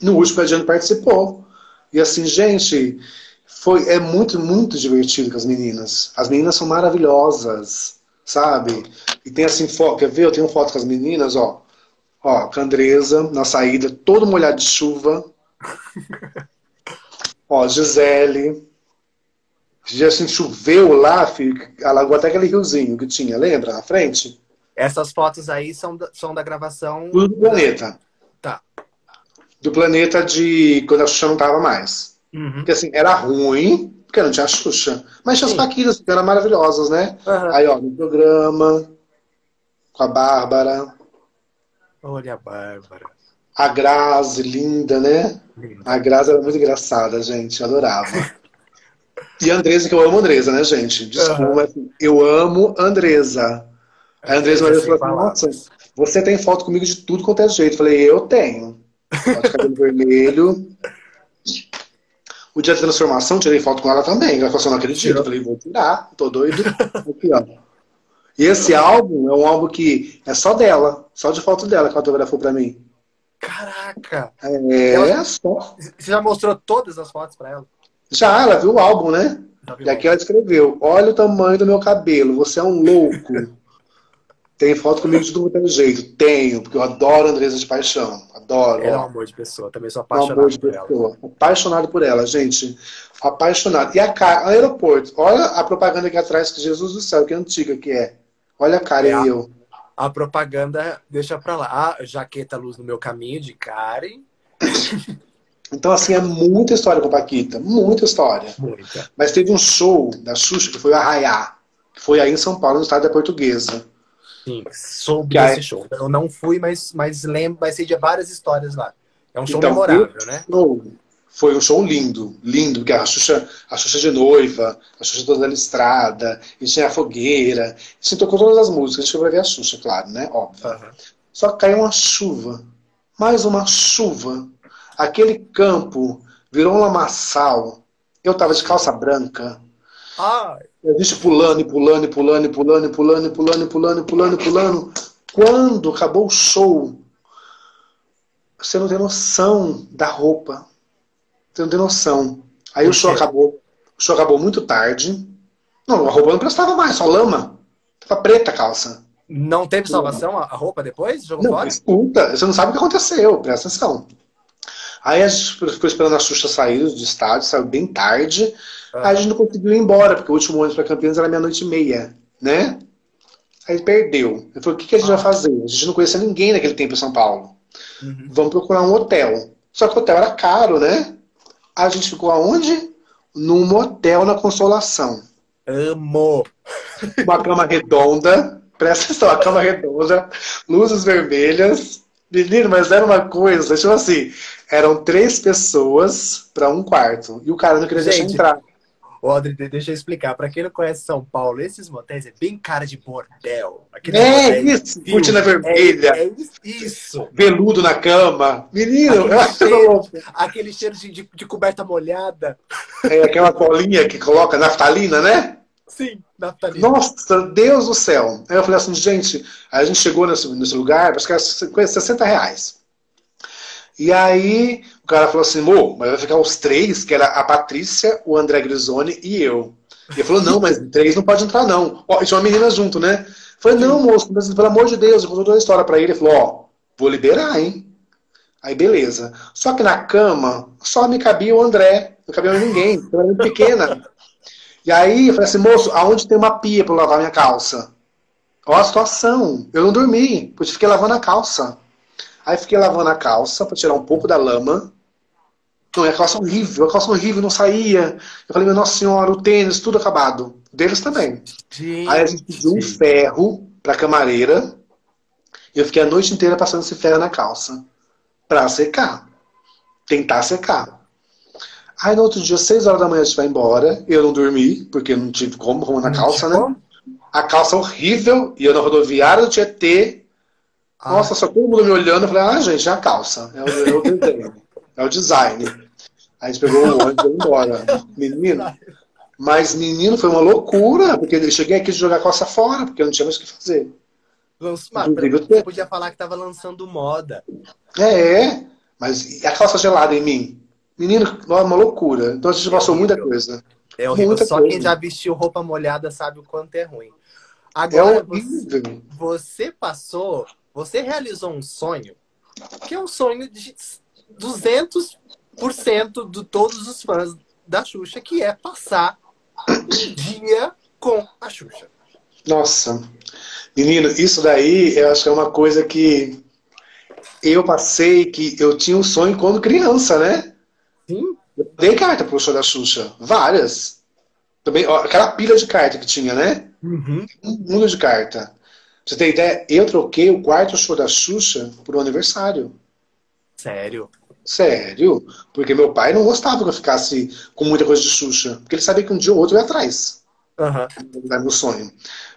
No último a Diane participou. E assim, gente, foi, é muito, muito divertido com as meninas. As meninas são maravilhosas, sabe? E tem assim, foto, quer ver? Eu tenho foto com as meninas, ó. Ó, Candresa, na saída, todo molhado de chuva. ó, Gisele. Já assim, choveu lá, filho, alagou até aquele riozinho que tinha, lembra? Na frente? Essas fotos aí são da, são da gravação. Do planeta. Tá. Do planeta de quando a Xuxa não tava mais. Uhum. Porque assim, era ruim, porque não tinha Xuxa. Mas tinha as Paquitas, que eram maravilhosas, né? Uhum. Aí, ó, no programa, com a Bárbara. Olha a Bárbara. A Grazi, linda, né? Linda. A Grazi era muito engraçada, gente. Adorava. e a Andresa, que eu amo a Andresa, né, gente? Desculpa, uhum. mas eu amo a Andresa. A Andresa uma vez falou assim, nossa, você tem foto comigo de tudo quanto é jeito. Eu falei, eu tenho. Foto de cabelo vermelho. O dia da transformação, tirei foto com ela também. Ela falou assim, não acredito. Eu falei, vou tirar, tô doido. E esse álbum é um álbum que é só dela, só de foto dela que ela autografou pra mim. Caraca! É, ela... só. Você já mostrou todas as fotos pra ela? Já, ela viu o álbum, né? E aqui ela escreveu: Olha o tamanho do meu cabelo, você é um louco. Tem foto comigo de todo jeito? Tenho, porque eu adoro Andresa de paixão. Adoro. Ela é um amor de pessoa, também sou apaixonado um amor de por pessoa. ela. Apaixonado por ela, gente. Apaixonado. E a cara, aeroporto, olha a propaganda aqui atrás, que Jesus do céu, que antiga que é. Olha a cara é e eu. A propaganda deixa pra lá. A jaqueta luz no meu caminho de Karen. Então, assim, é muita história com a Paquita. Muita história. Muita. Mas teve um show da Xuxa que foi o Arraiá. Que foi aí em São Paulo, no estado da Portuguesa. Sim, soube desse é... show. Eu não fui, mas, mas lembro, mas sei de várias histórias lá. É um show então, memorável, né? Show, foi um show lindo, lindo, porque a Xuxa, a Xuxa de noiva, a Xuxa toda na estrada, e tinha a fogueira, e se tocou todas as músicas, a gente foi ver a Xuxa, claro, né? Óbvio. Uhum. Só que caiu uma chuva, mais uma chuva. Aquele campo virou um lamaçal. Eu tava de calça branca. Ai. A gente pulando e pulando e pulando e pulando e pulando e pulando e pulando e pulando e pulando. Quando acabou o show, você não tem noção da roupa. Você não tem noção. Aí o show acabou. O show acabou muito tarde. Não, a roupa não prestava mais, só lama. Tava preta a calça. Não teve salvação a roupa depois? Jogou não, fora? Escuta, você não sabe o que aconteceu, presta atenção. Aí a gente ficou esperando a Xuxa sair do estádio, saiu bem tarde. Ah. Aí a gente não conseguiu ir embora, porque o último ônibus para Campinas era meia-noite e meia, né? Aí perdeu. Eu falei, o que, que a gente ah. vai fazer? A gente não conhecia ninguém naquele tempo em São Paulo. Uhum. Vamos procurar um hotel. Só que o hotel era caro, né? A gente ficou aonde? Num motel na Consolação. Amo! Uma cama redonda. Presta atenção, a cama redonda, luzes vermelhas. Menino, mas era uma coisa, tipo assim, eram três pessoas para um quarto. E o cara não queria Gente, deixar entrar. Audrey, deixa eu explicar. Para quem não conhece São Paulo, esses motéis é bem cara de bordel. Aqueles é isso, cortina vermelha. É, é, isso. Veludo na cama. Menino, aquele cheiro, aquele cheiro de, de, de, coberta molhada. É aquela colinha que coloca naftalina, né? Sim, naftalina. Nossa, Deus do céu. Aí eu falei assim, gente, a gente chegou nesse, nesse lugar, acho que era 60 reais. E aí o cara falou assim, Mo, mas vai ficar os três, que era a Patrícia, o André Grisoni e eu. E ele falou, não, mas três não pode entrar, não. Ó, e tinha uma menina junto, né? Eu falei, não, moço, mas pelo amor de Deus, eu contou toda a história pra ele. Ele falou, ó, vou liberar, hein? Aí beleza. Só que na cama só me cabia o André, não cabia ninguém, eu era muito pequena. E aí eu falei assim, moço, aonde tem uma pia pra eu lavar minha calça? Ó a situação. Eu não dormi, porque eu fiquei lavando a calça. Aí fiquei lavando a calça para tirar um pouco da lama. Não, a calça horrível, a calça horrível, não saía. Eu falei, meu Nossa Senhora, o tênis, tudo acabado. Deles também. Gente. Aí a gente pediu um ferro pra camareira. E eu fiquei a noite inteira passando esse ferro na calça. Pra secar. Tentar secar. Aí no outro dia, seis horas da manhã, a gente vai embora. Eu não dormi, porque não tive como, como na calça, né? A calça horrível. E eu na rodoviária do Tietê, ah. Nossa, só todo mundo me olhando. Eu falei, ah, gente, é a calça. É o, é o desenho. é o design. Aí a gente pegou o ônibus e foi embora. Menino. Mas, menino, foi uma loucura. Porque eu cheguei aqui de jogar a calça fora, porque eu não tinha mais o que fazer. Mas, você podia falar que estava lançando moda. É, é. Mas e a calça gelada em mim? Menino, é uma loucura. Então a gente é passou horrível. muita coisa. É horrível. Muita Só coisa. quem já vestiu roupa molhada sabe o quanto é ruim. Agora, é você, você passou você realizou um sonho que é um sonho de 200% de todos os fãs da Xuxa, que é passar dia com a Xuxa. Nossa, menino, isso daí eu acho que é uma coisa que eu passei, que eu tinha um sonho quando criança, né? Sim. Eu dei carta pro show da Xuxa, várias. Também, ó, aquela pilha de carta que tinha, né? Uhum. Um mundo de carta. Pra você ter ideia, eu troquei o quarto show da Xuxa por um aniversário. Sério? Sério? Porque meu pai não gostava que eu ficasse com muita coisa de Xuxa. Porque ele sabia que um dia ou outro eu ia atrás. Uhum. Era meu sonho.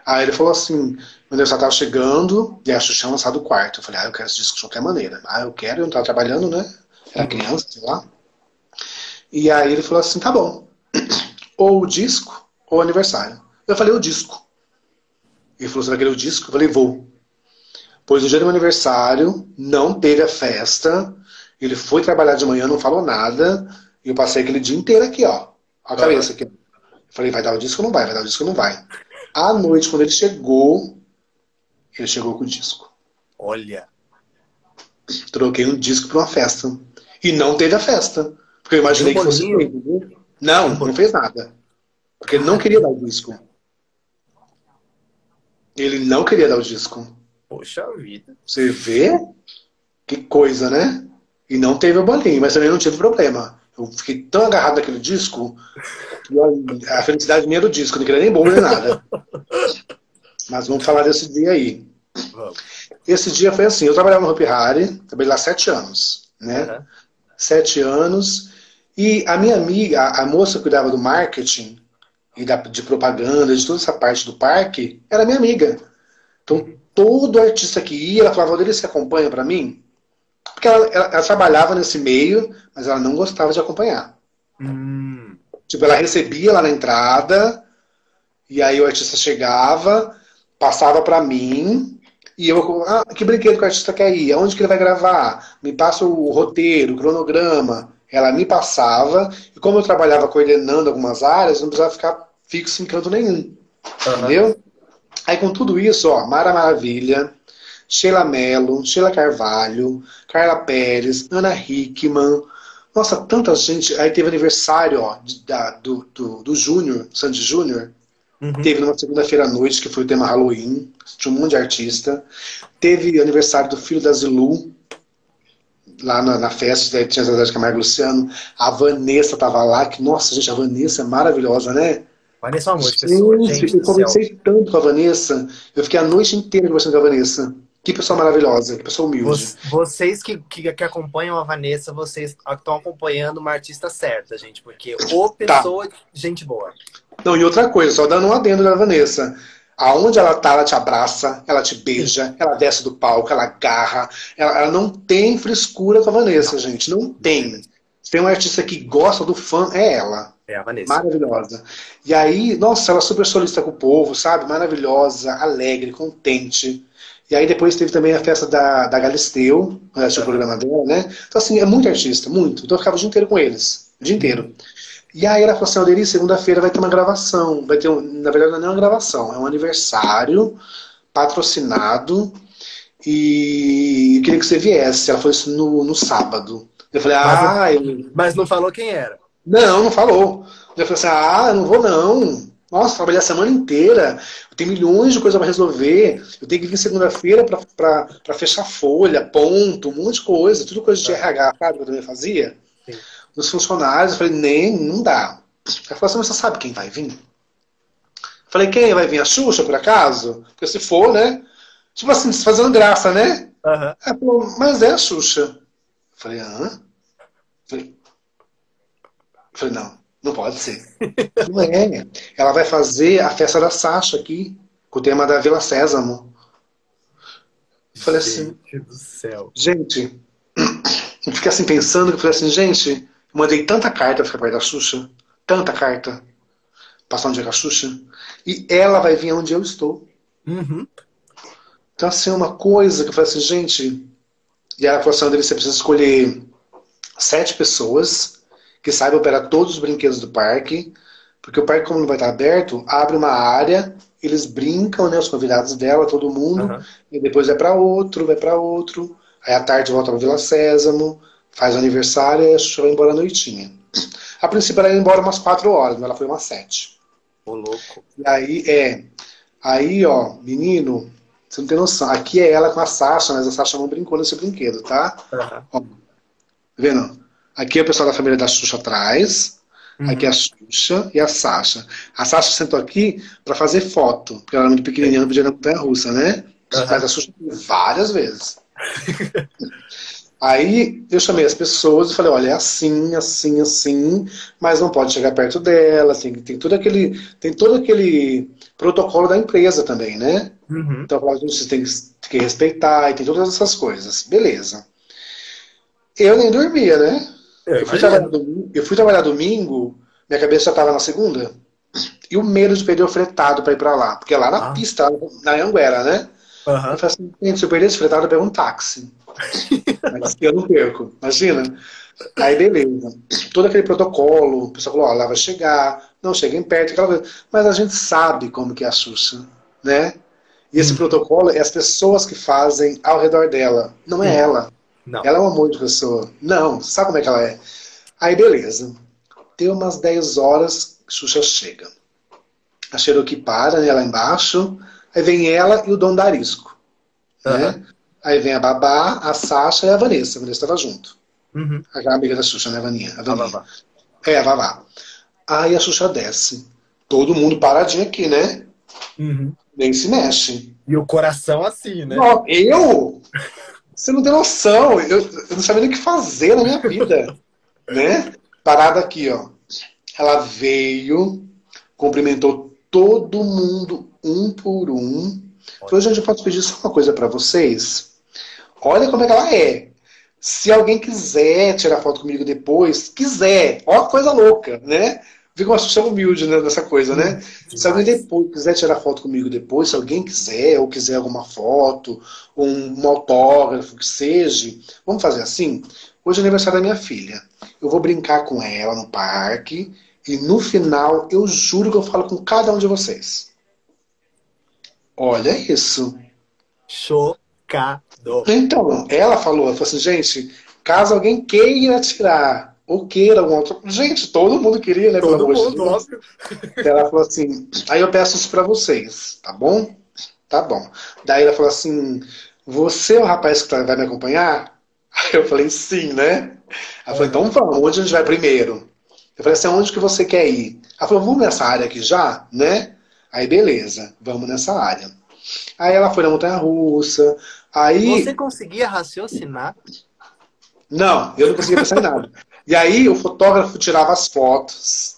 Aí ele falou assim: meu aniversário tava chegando e a Xuxa tinha lançado o quarto. Eu falei: ah, eu quero esse disco de qualquer maneira. Ah, eu quero, eu não tava trabalhando, né? Era uhum. criança, sei lá. E aí ele falou assim: tá bom. Ou o disco ou o aniversário. Eu falei: o disco. Ele falou: você vai querer o disco? Eu falei: vou. Pois no dia do meu aniversário, não teve a festa. Ele foi trabalhar de manhã, não falou nada. E eu passei aquele dia inteiro aqui, ó. A cabeça aqui. Eu falei, vai dar o disco ou não vai? Vai dar o disco ou não vai? À noite, quando ele chegou, ele chegou com o disco. Olha. Troquei um disco para uma festa. E não teve a festa. Porque eu imaginei que fosse. Não, não fez nada. Porque ele não queria dar o disco. Ele não queria dar o disco. Poxa vida. Você vê? Que coisa, né? E não teve o bolinho, mas também não tive problema. Eu fiquei tão agarrado naquele disco que a felicidade minha era o disco, não queria nem bolo nem nada. Mas vamos falar desse dia aí. Vamos. Esse dia foi assim, eu trabalhava no Hopi Hari, trabalhei lá sete anos, né? Uhum. Sete anos. E a minha amiga, a, a moça que cuidava do marketing e da, de propaganda, de toda essa parte do parque, era minha amiga. Então, todo artista que ia, ela falava, Rodrigo, você acompanha para mim? Porque ela, ela, ela, trabalhava nesse meio, mas ela não gostava de acompanhar. Hum. Tipo, ela recebia lá na entrada, e aí o artista chegava, passava para mim, e eu, ah, que brinquedo que o artista quer ir? Aonde que ele vai gravar? Me passa o roteiro, o cronograma. Ela me passava, e como eu trabalhava coordenando algumas áreas, não precisava ficar fixo em canto nenhum. Uhum. Entendeu? Aí com tudo isso, ó, Mara Maravilha, Sheila Mello, Sheila Carvalho, Carla Pérez, Ana Hickman. Nossa, tanta gente. Aí teve aniversário ó, da, do, do, do Júnior, Sandy Júnior. Uhum. Teve numa segunda-feira à noite, que foi o tema Halloween. Tinha um monte de artista. Teve aniversário do filho da Zilu, lá na, na festa, tinha a Zé de Camargo Luciano. A Vanessa tava lá, que, nossa, gente, a Vanessa é maravilhosa, né? Vanessa é uma música. Gente, eu conversei tanto com a Vanessa. Eu fiquei a noite inteira conversando com a Vanessa. Que pessoa maravilhosa, que pessoa humilde. Vocês que, que, que acompanham a Vanessa, vocês estão acompanhando uma artista certa, gente, porque o tá. pessoa, tá. gente boa. Não, e outra coisa, só dando um adendo da Vanessa. Aonde ela tá, ela te abraça, ela te beija, Sim. ela desce do palco, ela agarra. Ela, ela, não tem frescura com a Vanessa, gente. Não tem. Se tem uma artista que gosta do fã, é ela. É a Vanessa. Maravilhosa. E aí, nossa, ela é super solista com o povo, sabe? Maravilhosa, alegre, contente. E aí depois teve também a festa da, da Galisteu, né, o programa dela, né? Então, assim, é muito artista, muito. Então eu ficava o dia inteiro com eles, o dia inteiro. E aí ela falou assim, Alderi, segunda-feira vai ter uma gravação. Vai ter, um, na verdade, não é uma gravação, é um aniversário patrocinado e eu queria que você viesse. Ela falou isso no, no sábado. Eu falei, ah... Mas, eu... mas não falou quem era. Não, não falou. Eu falei assim, ah, eu não vou não. Nossa, trabalhei a semana inteira, eu tenho milhões de coisas para resolver, eu tenho que vir segunda-feira para fechar folha, ponto, um monte de coisa, tudo coisa de é. RH, sabe, que eu também fazia. Dos funcionários, eu falei, nem, não dá. Ela falou assim, mas você sabe quem vai vir? Eu falei, quem vai vir? A Xuxa, por acaso? Porque se for, né? Tipo assim, fazendo graça, né? Uhum. Ela falou, mas é a Xuxa. Eu falei, hã? Eu falei, eu falei não. Não pode ser. Não é. Ela vai fazer a festa da Sasha aqui, com o tema da Vila Sésamo. Eu falei assim. do céu. Gente, eu fiquei assim pensando, eu falei assim, gente, mandei tanta carta perto da Xuxa, tanta carta, passar um dia com a Xuxa, e ela vai vir onde eu estou. Uhum. Então, assim, uma coisa que eu falei assim, gente, e a falou assim, você precisa escolher sete pessoas que saiba operar todos os brinquedos do parque, porque o parque, como não vai estar aberto, abre uma área, eles brincam, né, os convidados dela, todo mundo, uhum. e depois vai para outro, vai para outro, aí à tarde volta para Vila Sésamo, faz aniversário e a Xuxa vai embora à noitinha. A princípio ela ia embora umas quatro horas, mas ela foi umas sete. Ô, louco. E aí, é. Aí, ó, menino, você não tem noção. Aqui é ela com a Sasha, mas a Sasha não brincou nesse brinquedo, tá? Uhum. Ó, tá vendo? Aqui é o pessoal da família da Xuxa atrás. Uhum. Aqui é a Xuxa e a Sasha. A Sasha sentou aqui para fazer foto, porque ela era muito pequenininha, não podia ir na montanha russa, né? Uhum. Mas a Xuxa várias vezes. Aí eu chamei as pessoas e falei, olha, é assim, assim, assim, mas não pode chegar perto dela, assim, tem todo aquele, tem todo aquele protocolo da empresa também, né? Uhum. Então você tem que, tem que respeitar e tem todas essas coisas. Beleza. Eu nem dormia, né? Eu, eu, fui trabalhar domingo, eu fui trabalhar domingo, minha cabeça já estava na segunda, e o medo de perder o fretado para ir para lá, porque é lá na ah. pista, na Anguera, né? Uhum. Eu falei assim, gente, se eu perder esse fretado, eu pego um táxi. Mas eu não perco, imagina. Aí beleza. Todo aquele protocolo, o pessoal falou, ó, ela vai chegar, não cheguem perto, aquela coisa. Mas a gente sabe como que é a Xuxa, né? E esse hum. protocolo é as pessoas que fazem ao redor dela, não é hum. ela. Não. Ela é um amor de pessoa. Não, sabe como é que ela é? Aí beleza. Deu umas 10 horas, Xuxa chega. A Cherokee para, né, lá embaixo, aí vem ela e o Dom Darisco. Uhum. Né? Aí vem a Babá, a Sasha e a Vanessa. A Vanessa estava junto. Uhum. A amiga da Xuxa, né, Vaninha? A, Vaninha. a Babá. É, a Babá. Aí a Xuxa desce. Todo mundo paradinho aqui, né? Uhum. Nem se mexe. E o coração assim, né? Não, eu? Você não tem noção. Eu, eu não sabia nem o que fazer na minha vida. né? Parada aqui, ó. Ela veio, cumprimentou todo mundo, um por um. Falou, gente, eu posso pedir só uma coisa para vocês? Olha como é que ela é. Se alguém quiser tirar foto comigo depois, quiser, ó coisa louca, né? Fica uma sução humilde né, nessa coisa, né? Hum, se alguém depois quiser tirar foto comigo depois, se alguém quiser, ou quiser alguma foto, ou um, um autógrafo, que seja, vamos fazer assim? Hoje é aniversário da minha filha. Eu vou brincar com ela no parque, e no final, eu juro que eu falo com cada um de vocês. Olha isso. Chocado. Então, ela falou, ela falou assim, gente, caso alguém queira tirar ou queira algum outro. Gente, todo mundo queria, né? Todo mundo, óbvio. Ela falou assim, aí eu peço isso pra vocês, tá bom? Tá bom. Daí ela falou assim, você é o rapaz que tá, vai me acompanhar? Aí eu falei, sim, né? Ela falou, então vamos, onde a gente vai primeiro? Eu falei assim, onde que você quer ir? Ela falou, vamos nessa área aqui já, né? Aí beleza, vamos nessa área. Aí ela foi na montanha russa. Aí... Você conseguia raciocinar? Não, eu não conseguia pensar em nada. E aí o fotógrafo tirava as fotos.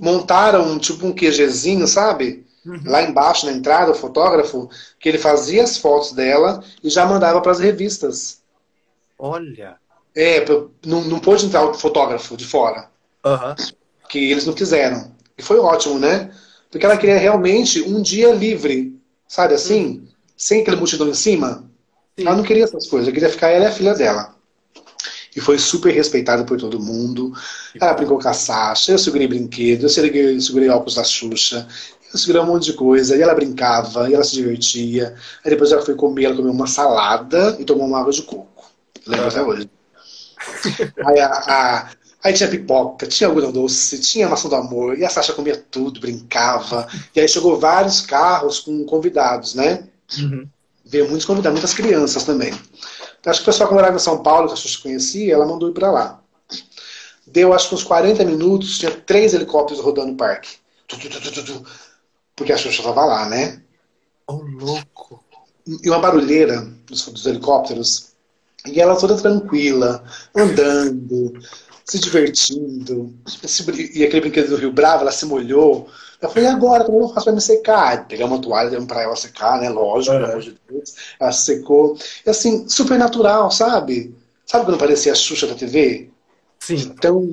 Montaram tipo um QGzinho, sabe? Uhum. Lá embaixo na entrada, o fotógrafo, que ele fazia as fotos dela e já mandava para as revistas. Olha. É, não, não pôde entrar o fotógrafo de fora. Uhum. Que eles não quiseram. E foi ótimo, né? Porque ela queria realmente um dia livre, sabe assim? Sem aquele multidão em cima. Sim. Ela não queria essas coisas, ela queria ficar ela e a filha dela. E foi super respeitada por todo mundo. Ela brincou com a Sasha, eu segurei brinquedo, eu segurei, eu segurei óculos da Xuxa, eu segurei um monte de coisa, e ela brincava, e ela se divertia. Aí depois ela foi comer, ela comeu uma salada e tomou uma água de coco. Lembro até hoje. Aí a, a, Aí tinha pipoca, tinha algodão doce, tinha maçã do amor, e a Sasha comia tudo, brincava. E aí chegou vários carros com convidados, né? Uhum. Veio muitos convidados, muitas crianças também. Então, acho que o pessoal que morava em São Paulo, que a Xuxa conhecia, ela mandou ir para lá. Deu acho que uns 40 minutos, tinha três helicópteros rodando no parque. Porque a Xuxa estava lá, né? Oh, louco! E uma barulheira dos, dos helicópteros. E ela toda tranquila, andando, se divertindo. E aquele brinquedo do Rio Bravo, ela se molhou. Eu falei, e agora, como eu faço pra me secar? Pegar uma toalha, demos pra ela secar, né? Lógico, pelo amor de Deus. Ela secou. E assim, super natural, sabe? Sabe quando parecia a Xuxa da TV? Sim. Tão,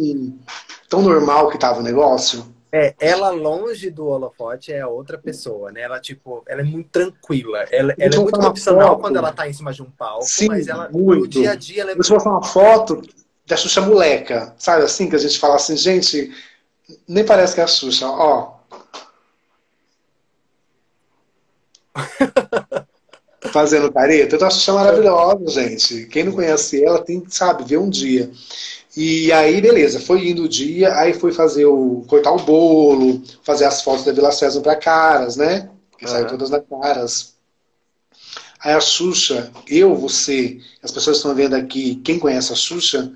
tão normal que tava o negócio. É, ela longe do holofote é outra pessoa, né? Ela, tipo, ela é muito tranquila. Ela, ela é muito profissional foto. quando ela tá em cima de um palco, Sim, mas ela, muito. no dia a dia, ela é Se você uma foto, da Xuxa moleca, sabe assim? Que a gente fala assim, gente, nem parece que é a Xuxa, ó. Fazendo careta. Então a Xuxa é maravilhosa, gente. Quem não conhece ela tem, sabe, ver um dia. E aí, beleza, foi indo o dia, aí foi fazer o. cortar o bolo, fazer as fotos da Vila César para caras, né? Que uhum. saiu todas da caras. Aí a Xuxa, eu, você, as pessoas estão vendo aqui, quem conhece a Xuxa,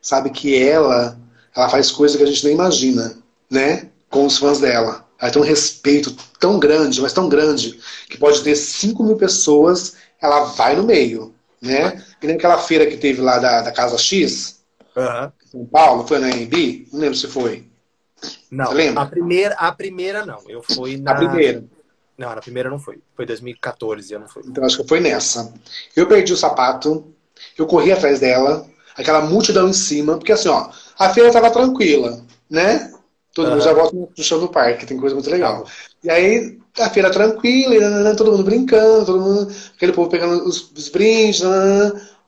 sabe que ela, ela faz coisas que a gente nem imagina, né? Com os fãs dela. Ela tem um respeito tão grande, mas tão grande, que pode ter 5 mil pessoas, ela vai no meio, né? Que nem aquela feira que teve lá da, da Casa X, uhum. São Paulo, foi na AMB? Não lembro se foi. Não, a primeira, a primeira não. Eu fui na. A primeira. Não, na primeira não foi. Foi 2014, eu não fui. Então acho que foi nessa. Eu perdi o sapato, eu corri atrás dela, aquela multidão em cima, porque assim, ó, a feira tava tranquila, né? Todo uhum. mundo já volta no chão do parque, tem coisa muito legal. E aí, a feira tranquila, todo mundo brincando, todo mundo, aquele povo pegando os, os brindes.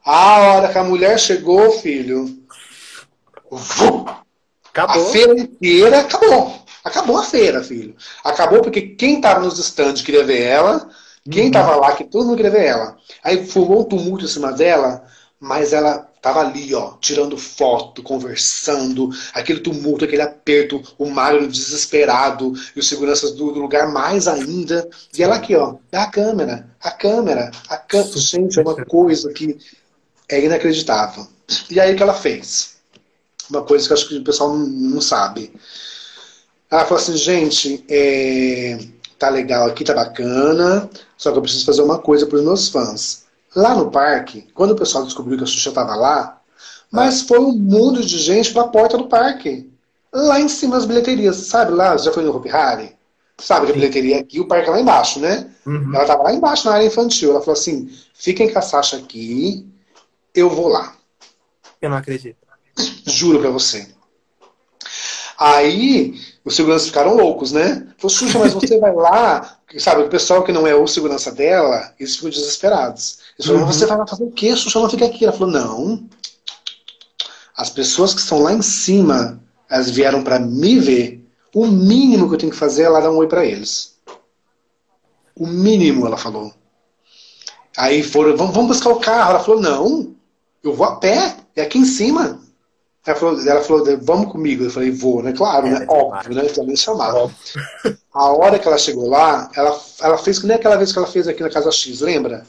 A hora que a mulher chegou, filho. Acabou. A feira inteira acabou. Acabou a feira, filho. Acabou porque quem tava nos stands queria ver ela, quem uhum. tava lá, que todo mundo queria ver ela. Aí fumou um tumulto em cima dela, mas ela tava ali, ó, tirando foto, conversando, aquele tumulto, aquele aperto, o Mário desesperado, e os seguranças do, do, lugar mais ainda. E ela aqui, ó, a câmera, a câmera, a câmera. Gente, é uma coisa que é inacreditável. E aí o que ela fez? Uma coisa que eu acho que o pessoal não, não sabe. Ela falou assim, gente, é, tá legal aqui, tá bacana, só que eu preciso fazer uma coisa para os meus fãs. Lá no parque, quando o pessoal descobriu que a Xuxa estava lá, mas foi um mundo de gente para a porta do parque. Lá em cima das bilheterias, sabe lá? Já foi no Hopi Hari? Sabe que a bilheteria aqui, o parque é lá embaixo, né? Uhum. Ela estava lá embaixo na área infantil. Ela falou assim: fiquem com a Sasha aqui, eu vou lá. Eu não acredito. Juro pra você. Aí, os seguranças ficaram loucos, né? Falou, Xuxa, mas você vai lá, sabe, o pessoal que não é o segurança dela, eles ficam desesperados. Eles falaram, uhum. você vai lá fazer o quê? Xuxa não fica aqui. Ela falou, não. As pessoas que estão lá em cima, elas vieram para me ver. O mínimo que eu tenho que fazer é lá dar um oi para eles. O mínimo, ela falou. Aí foram, vamos, vamos buscar o carro. Ela falou, não, eu vou a pé, é aqui em cima. Ela falou, ela falou, vamos comigo. Eu falei, vou, né? Claro, é, né? Óbvio, né? Também chamava. A hora que ela chegou lá, ela, ela fez que nem aquela vez que ela fez aqui na Casa X, lembra?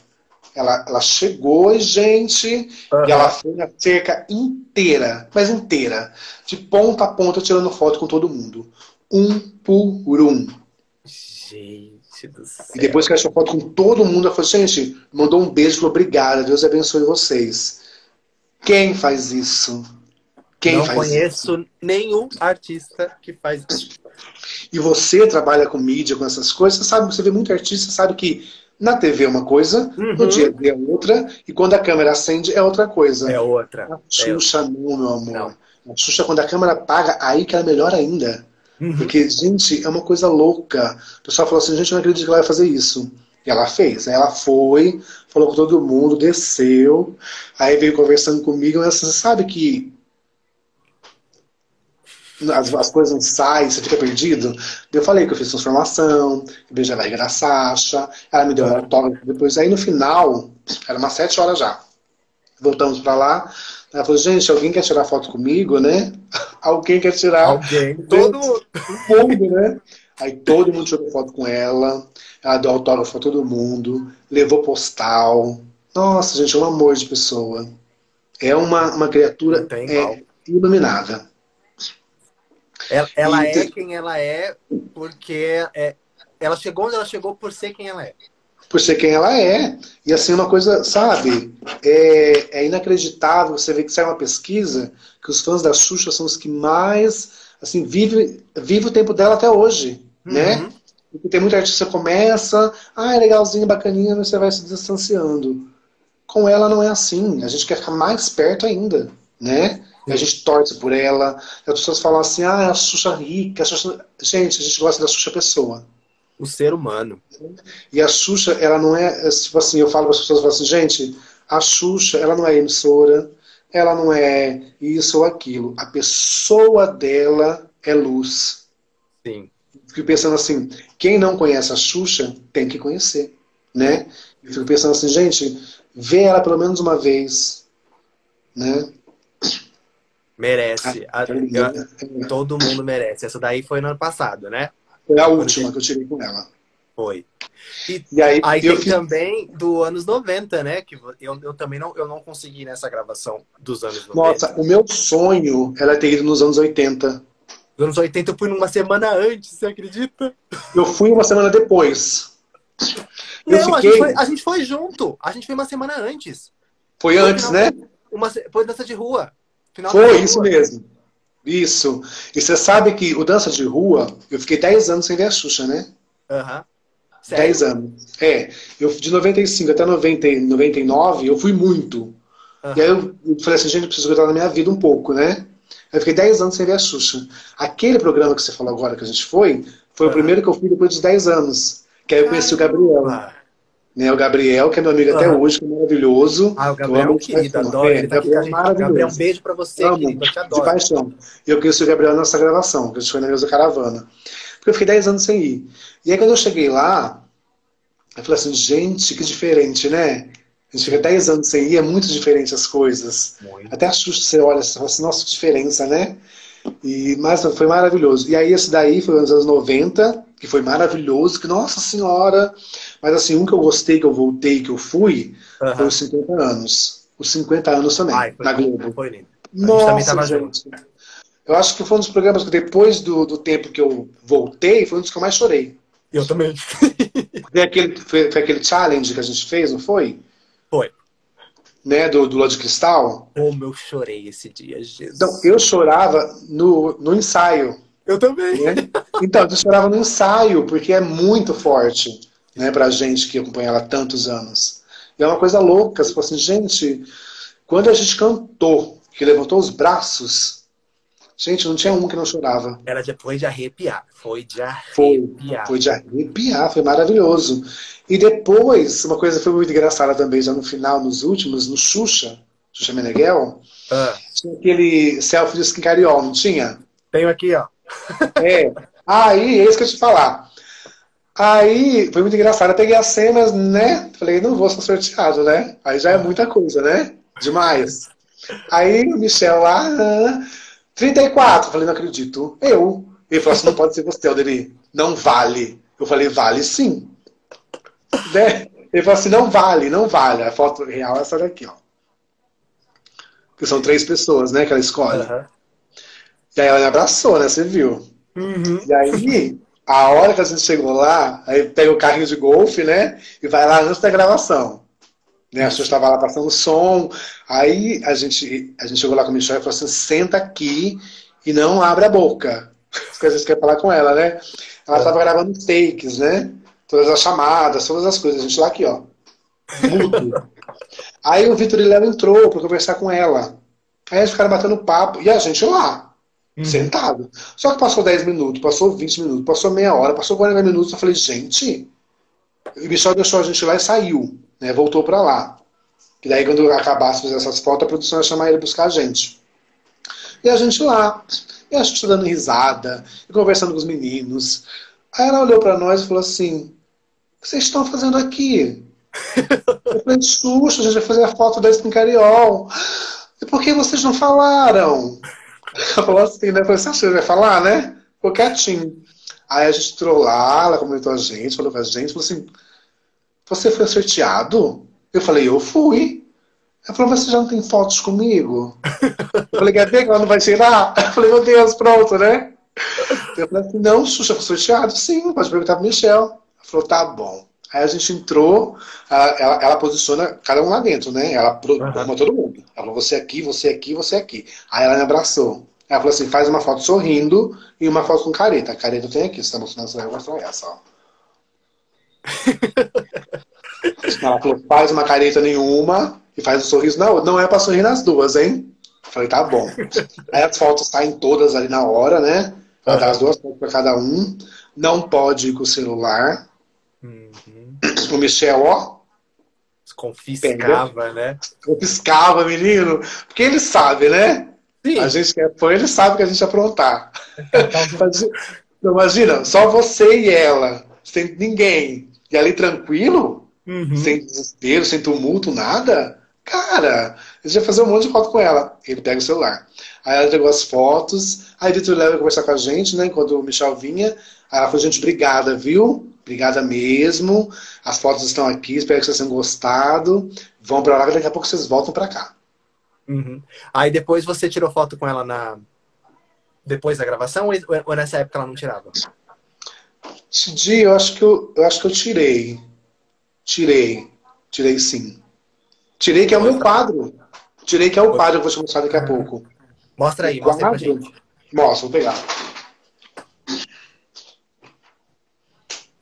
Ela, ela chegou, gente, uhum. e ela foi na cerca inteira, mas inteira, de ponta a ponta, tirando foto com todo mundo. Um por um. Gente do céu. E depois que ela tirou foto com todo mundo, ela falou, gente, mandou um beijo, falou, obrigada, Deus abençoe vocês. Quem faz isso? Quem Não conheço isso? nenhum artista que faz isso. E você trabalha com mídia, com essas coisas, você sabe, você vê muito artista, sabe que na TV é uma coisa, uhum. no dia a dia é outra, e quando a câmera acende é outra coisa. É outra. A Xuxa é... não, meu amor. Não. A Xuxa, quando a câmera apaga, aí que ela é melhor ainda. Uhum. Porque, gente, é uma coisa louca. O pessoal falou assim, gente, não acredito que ela vai fazer isso. E ela fez. Aí ela foi, falou com todo mundo, desceu, aí veio conversando comigo, mas você sabe que as, as coisas não saem, você fica perdido. Eu falei que eu fiz transformação, beijei a barriga da Sasha, ela me deu um autógrafo depois. Aí no final, era umas sete horas já. Voltamos pra lá. Ela falou, gente, alguém quer tirar foto comigo, né? alguém quer tirar. Alguém. Todo mundo, né? Aí todo mundo tirou foto com ela. Ela deu autógrafo pra todo mundo. Levou postal. Nossa, gente, é um amor de pessoa. É uma, uma criatura é, iluminada. Ela, ela é quem ela é porque é, ela chegou onde ela chegou por ser quem ela é. Por ser quem ela é. E assim, uma coisa, sabe, é, é inacreditável você ver que sai uma pesquisa que os fãs da Xuxa são os que mais, assim, vive, vive o tempo dela até hoje, né? uhum. né? Porque tem muita artista que começa, ah, é legalzinho, bacaninha, mas você vai se distanciando. Com ela não é assim. A gente quer ficar mais perto ainda, né? A gente torce por ela. As pessoas falam assim, ah, é a Xuxa rica. A Xuxa... Gente, a gente gosta da Xuxa pessoa. O ser humano. E a Xuxa, ela não é, é tipo assim, eu falo para as pessoas, assim, gente, a Xuxa, ela não é emissora, ela não é isso ou aquilo. A pessoa dela é luz. Sim. Fico pensando assim, quem não conhece a Xuxa tem que conhecer, né? Eu fico pensando assim, gente, vê ela pelo menos uma vez, né? Merece. Ah, a, todo mundo merece. Essa daí foi no ano passado, né? Foi a última que eu tirei com ela. Foi. E, e aí, aí tem fiz... também do anos 90, né? Que eu, eu também não, eu não consegui nessa gravação dos anos 90. Nossa, o meu sonho era ter ido nos anos 80. Nos anos 80 eu fui numa semana antes, você acredita? Eu fui uma semana depois. Eu não, fiquei... a, gente foi, a gente foi junto. A gente foi uma semana antes. Foi, foi antes, né? Uma, foi dança de rua. Foi, isso rua. mesmo. Isso. E você sabe que o dança de rua, eu fiquei 10 anos sem ver a Xuxa, né? Aham. Uhum. 10 anos. É. Eu, de 95 até 90, 99, eu fui muito. Uhum. E aí eu, falei assim, gente, eu preciso cuidar da minha vida um pouco, né? Eu fiquei 10 anos sem ver a Xuxa. Aquele programa que você falou agora que a gente foi, foi uhum. o primeiro que eu fui depois de 10 anos. Que aí eu conheci o Gabriel. Né, o Gabriel, que é meu amigo uhum. até hoje, que é maravilhoso. Ah, o Gabriel é um querido, adoro. É, ele tá Gabriel, é Gabriel, um beijo pra você, Amo, querido, eu te adoro. De paixão. E eu conheci o Gabriel nessa gravação, que a gente foi na mesa caravana. Porque eu fiquei 10 anos sem ir. E aí quando eu cheguei lá, eu falei assim, gente, que diferente, né? A gente fica 10 anos sem ir, é muito diferente as coisas. Muito. Até assusta, você olha, você fala assim, nossa, que diferença, né? E, mas foi maravilhoso. E aí esse daí foi nos anos 90, que foi maravilhoso, que, nossa senhora... Mas assim, um que eu gostei, que eu voltei, que eu fui, uhum. foi os 50 anos. Os 50 anos também, Ai, na Globo. Foi lindo. Nossa, gente. Eu acho que foi um dos programas que depois do, do tempo que eu voltei, foi um dos que eu mais chorei. Eu também. foi, aquele, foi, foi, aquele challenge que a gente fez, não foi? Foi. Né, do, do Lua de Cristal. Como eu chorei esse dia, Jesus. Então, eu chorava no, no ensaio. Eu também. Né? Então, eu chorava no ensaio, porque é muito forte né, pra gente que acompanha ela há tantos anos. E é uma coisa louca, você fala assim, gente, quando a gente cantou, que levantou os braços, Gente, não tinha um que não chorava. Era depois de arrepiar. Foi de arrepiar. Foi, foi de arrepiar, foi maravilhoso. E depois, uma coisa foi muito engraçada também, já no final, nos últimos, no Xuxa, Xuxa Meneghel, ah. tinha aquele selfie de esquincariol, não tinha? Tenho aqui, ó. é. Aí, é isso que eu te falar. Aí, foi muito engraçado. Eu peguei as cenas, né? Falei, não vou ser sorteado, né? Aí já é muita coisa, né? Demais. Aí o Michel lá, 34. falei, não acredito. Eu. Ele falou assim, não pode ser você, Alderi. Não vale. Eu falei, vale sim. Né? Ele falou assim, não vale, não vale. A foto real é essa daqui, ó. Que são três pessoas, né, que ela escolhe. Uhum. E aí ela me abraçou, né, você viu. Uhum. E aí, a hora que a gente chegou lá, aí pega o carrinho de golfe, né, e vai lá antes da gravação. Né? A gente estava lá passando som. Aí a gente, a gente chegou lá com a Michelle e falou assim: senta aqui e não abre a boca. Porque a gente quer falar com ela, né? Ela estava é. gravando takes, né? Todas as chamadas, todas as coisas. A gente lá aqui, ó. Mudo. Aí o Vitor e Léo entrou para conversar com ela. Aí eles ficaram batendo papo. E a gente lá, uhum. sentado. Só que passou 10 minutos, passou 20 minutos, passou meia hora, passou 40 minutos. Eu falei, gente. E o Michel deixou a gente lá e saiu né, voltou para lá. E daí, quando acabasse fazer essas fotos, a produção ia chamar ele buscar a gente. E a gente lá, e a gente dando risada, e conversando com os meninos. Aí ela olhou para nós e falou assim: O que vocês estão fazendo aqui? Eu falei: Susto, a gente vai fazer a foto da Spincariol. E por que vocês não falaram? Ela falou assim, né? Eu falei: Você acha que vai falar, né? Ficou quietinho. Aí a gente entrou lá, ela comentou a gente, falou com a gente, falou assim: você foi sorteado? Eu falei, eu fui. Ela falou, você já não tem fotos comigo? Eu falei, quer ver que ela não vai tirar? Eu falei, meu Deus, pronto, né? Eu falei assim, não, Xuxa foi sorteado? Sim, pode perguntar pro Michel. Ela falou, tá bom. Aí a gente entrou, ela, ela, posiciona cada um lá dentro, né? Ela programa uhum. todo mundo. Ela falou, você aqui, você aqui, você aqui. Aí ela me abraçou. Ela falou assim, faz uma foto sorrindo e uma foto com careta. A careta tenho aqui, você tá mostrando essa, vou mostrar essa, ó. Ela falou, faz uma careta nenhuma e faz um sorriso na outra. Não é pra sorrir nas duas, hein? Eu falei, tá bom. Aí as fotos saem todas ali na hora, né? Vai dar as duas fotos pra cada um. Não pode ir com o celular. Uhum. O Michel, ó. Confiscava, né? Confiscava, menino. Porque ele sabe, né? Sim. A gente que é fã, ele sabe que a gente aprontar. Imagina, só você e ela, sem ninguém. E ali tranquilo, uhum. sem desespero, sem tumulto, nada. Cara, A gente vai fazer um monte de foto com ela. Ele pega o celular. Aí ela entregou as fotos. Aí Vitor leva conversar com a gente, né? Enquanto o Michel vinha. Aí ela falou, gente, obrigada, viu? Obrigada mesmo. As fotos estão aqui, espero que vocês tenham gostado. Vão para lá, daqui a pouco vocês voltam para cá. Uhum. Aí depois você tirou foto com ela na depois da gravação ou nessa época ela não tirava? Dia eu acho que eu, eu acho que eu tirei. Tirei. Tirei sim. Tirei que é o meu quadro. Tirei que é o quadro que eu vou te mostrar daqui a pouco. Mostra aí, mostra aí pra gente. Mostra, vou pegar.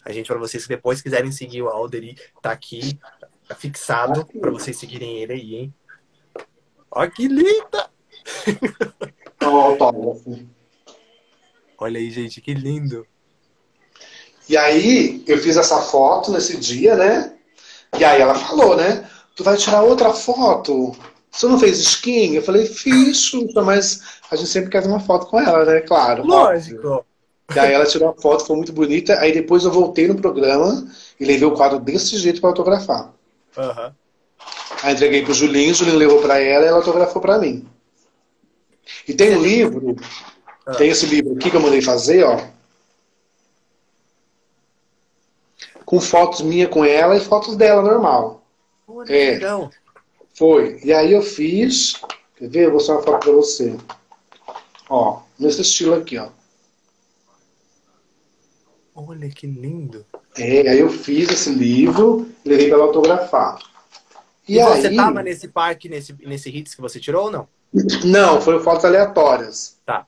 A gente, para vocês que depois quiserem seguir o Alderi, tá aqui, tá fixado para vocês seguirem ele aí, hein? Ó que linda! Olha aí, gente, que lindo. E aí, eu fiz essa foto nesse dia, né? E aí ela falou, né? Tu vai tirar outra foto? Você não fez skin? Eu falei, fiz, mas a gente sempre quer uma foto com ela, né? Claro. Lógico. Óbvio. Daí ela tirou a foto, foi muito bonita. Aí depois eu voltei no programa e levei o quadro desse jeito para autografar. Uhum. Aí entreguei pro Julinho, o Julinho levou para ela e ela autografou para mim. E tem um livro, uhum. tem esse livro aqui que eu mandei fazer, ó. Com fotos minha com ela e fotos dela normal. é. Foi. E aí eu fiz. Quer ver? Eu vou mostrar uma foto para você. Ó, nesse estilo aqui, ó. Olha que lindo. É, aí eu fiz esse livro, levei para autografar. E, e aí... você tava nesse parque, nesse, nesse hits que você tirou ou não? Não, foram fotos aleatórias. Tá.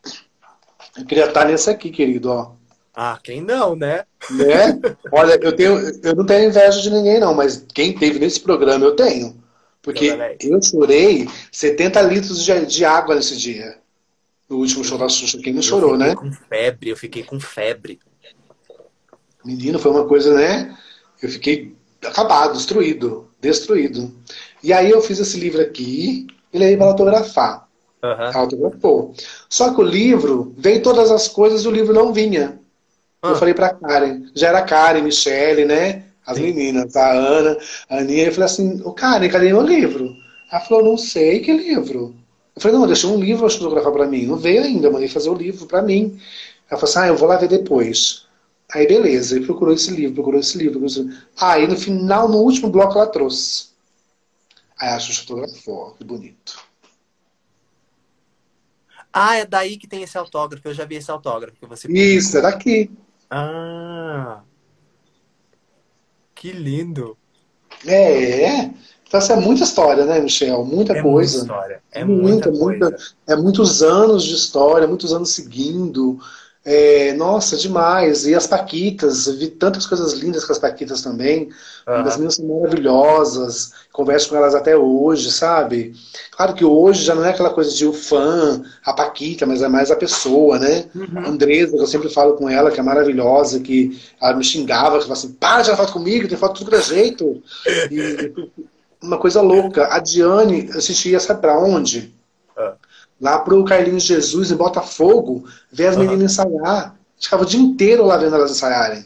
Eu queria estar nesse aqui, querido, ó. Ah, quem não, né? Né? Olha, eu tenho, eu não tenho inveja de ninguém, não, mas quem teve nesse programa eu tenho. Porque eu chorei 70 litros de, de água nesse dia. No último show da Xuxa. Quem não chorou, né? Eu fiquei com febre, eu fiquei com febre. Menino, foi uma coisa, né? Eu fiquei acabado, destruído, destruído. E aí eu fiz esse livro aqui e levei para autografar. Uhum. Autografou. Só que o livro, veio todas as coisas e o livro não vinha. Uhum. Eu falei para Karen, já era Karen, Michele, né? As Sim. meninas, a Ana, a Aninha. Eu falei assim, ô Karen, cadê meu livro? Ela falou, não sei que livro. Eu falei, não, deixou um livro autografar para mim. Não veio ainda, eu mandei fazer o livro para mim. Ela falou assim, ah, eu vou lá ver depois. Aí beleza, ele procurou esse livro, procurou esse livro. Procurou esse livro. Aí no final, no último bloco, ela trouxe. Aí a Xuxa fotografou, que bonito. Ah, é daí que tem esse autógrafo. Eu já vi esse autógrafo que você. Isso, é daqui. Ah, que lindo. É, é. Então, essa é muita história, né, Michel? Muita é coisa. Muita história. É muita, muita, muita, É muitos anos de história, muitos anos seguindo. É, nossa, demais. E as Paquitas, vi tantas coisas lindas com as Paquitas também. Uhum. As meninas são maravilhosas, converso com elas até hoje, sabe? Claro que hoje já não é aquela coisa de o fã, a Paquita, mas é mais a pessoa, né? Uhum. A Andresa, que eu sempre falo com ela, que é maravilhosa, que ela me xingava, que falava assim, para de tirar foto comigo, tem foto tudo que é jeito. E, uma coisa louca. A Diane assistia, sabe pra onde? Lá pro Carlinhos Jesus, em Botafogo, ver as uhum. meninas ensaiar. Ficava o dia inteiro lá vendo elas ensaiarem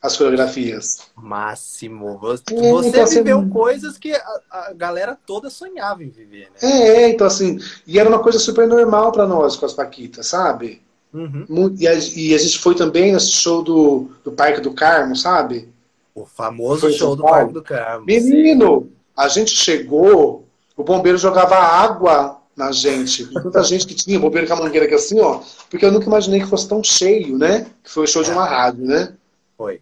as coreografias. Máximo. Você, é, você então, viveu assim, coisas que a, a, galera toda sonhava em viver, né? É, então assim, e era uma coisa super normal para nós com as Paquitas, sabe? Uhum. E, a, e, a, gente foi também nesse show do, do Parque do Carmo, sabe? O famoso show do Parque do Carmo. Menino, a gente chegou, o bombeiro jogava água na gente. Tanta gente que tinha bobeira com a mangueira aqui assim, ó. Porque eu nunca imaginei que fosse tão cheio, né? Que foi o show de uma rádio, né? Foi.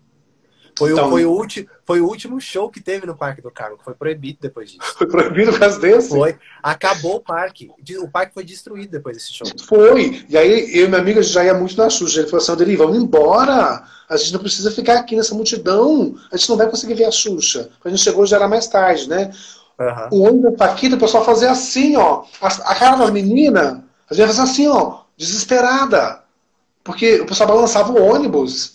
Foi, então, o, foi, o ulti, foi o último show que teve no Parque do Carmo, que foi proibido depois disso. Foi proibido por causa desse? Foi. Acabou o parque. O parque foi destruído depois desse show. Foi. E aí, eu e minha amiga já ia muito na Xuxa. Ele falou assim, Aderi, vamos embora. A gente não precisa ficar aqui nessa multidão. A gente não vai conseguir ver a Xuxa. A gente chegou já era mais tarde, né? Uhum. O olho da Paquita, o pessoal fazia assim, ó. A, a cara da menina, às vezes assim, ó, desesperada. Porque o pessoal balançava o ônibus.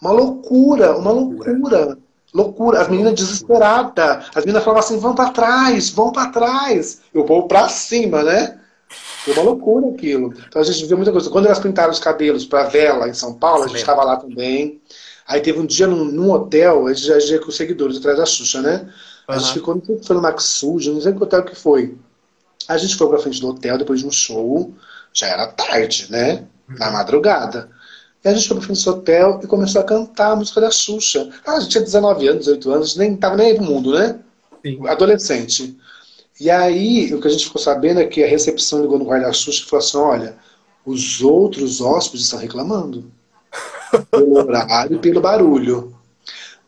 Uma loucura, uma loucura. Loucura. As meninas desesperadas. As meninas falavam assim, vão para trás, vão para trás. E o povo pra cima, né? Foi uma loucura aquilo. Então a gente viu muita coisa. Quando elas pintaram os cabelos para vela em São Paulo, a gente estava lá também. Aí teve um dia num, num hotel, a gente já com os seguidores atrás da Xuxa, né? A gente ficou, não sei se foi no Maxud, não sei qual hotel que foi. A gente foi pra frente do hotel depois de um show, já era tarde, né? Na madrugada. E a gente foi pra frente do hotel e começou a cantar a música da Xuxa. Ah, a gente tinha 19 anos, 18 anos, nem tava nem aí pro mundo, né? Sim. Adolescente. E aí, o que a gente ficou sabendo é que a recepção ligou no guarda Xuxa e falou assim: olha, os outros hóspedes estão reclamando. pelo horário e pelo barulho.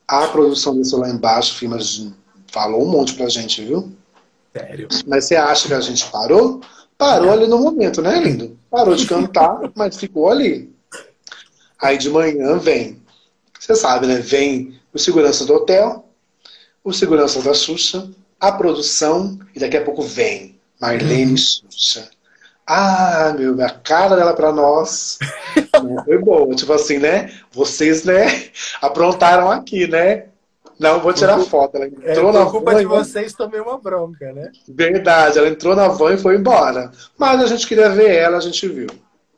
A produção desceu lá embaixo, firmas falou um monte pra gente, viu? Sério. Mas você acha que a gente parou? Parou ali no momento, né, lindo? Parou de cantar, mas ficou ali. Aí de manhã vem, você sabe, né? Vem o segurança do hotel, o segurança da Xuxa, a produção, e daqui a pouco vem Marlene uhum. Xuxa. Ah, meu, a cara dela pra nós foi boa. Tipo assim, né? Vocês, né, aprontaram aqui, né? Não vou tirar foto. Ela é, entrou é, na culpa van, de vocês, tomei uma bronca, né? Verdade, ela entrou na van e foi embora. Mas a gente queria ver ela, a gente viu.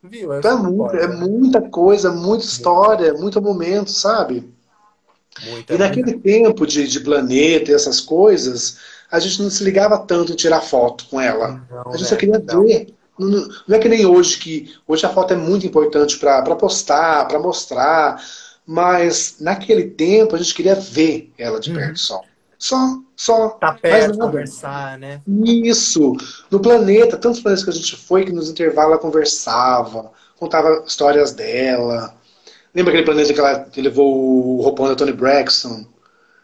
Viu? Então é, muito, é muita coisa, muita história, muito momento, sabe? Muita, e naquele muita. tempo de, de planeta e essas coisas, a gente não se ligava tanto em tirar foto com ela. Não, a gente né? só queria não. ver. Não, não, é que nem hoje, que hoje a foto é muito importante para postar, para mostrar. Mas naquele tempo a gente queria ver ela de perto uhum. só. Só, só. Tá perto, conversar, né? Isso. No planeta, tantos planetas que a gente foi que nos intervalos ela conversava, contava histórias dela. Lembra aquele planeta que ela que levou o roupão da Tony Braxton?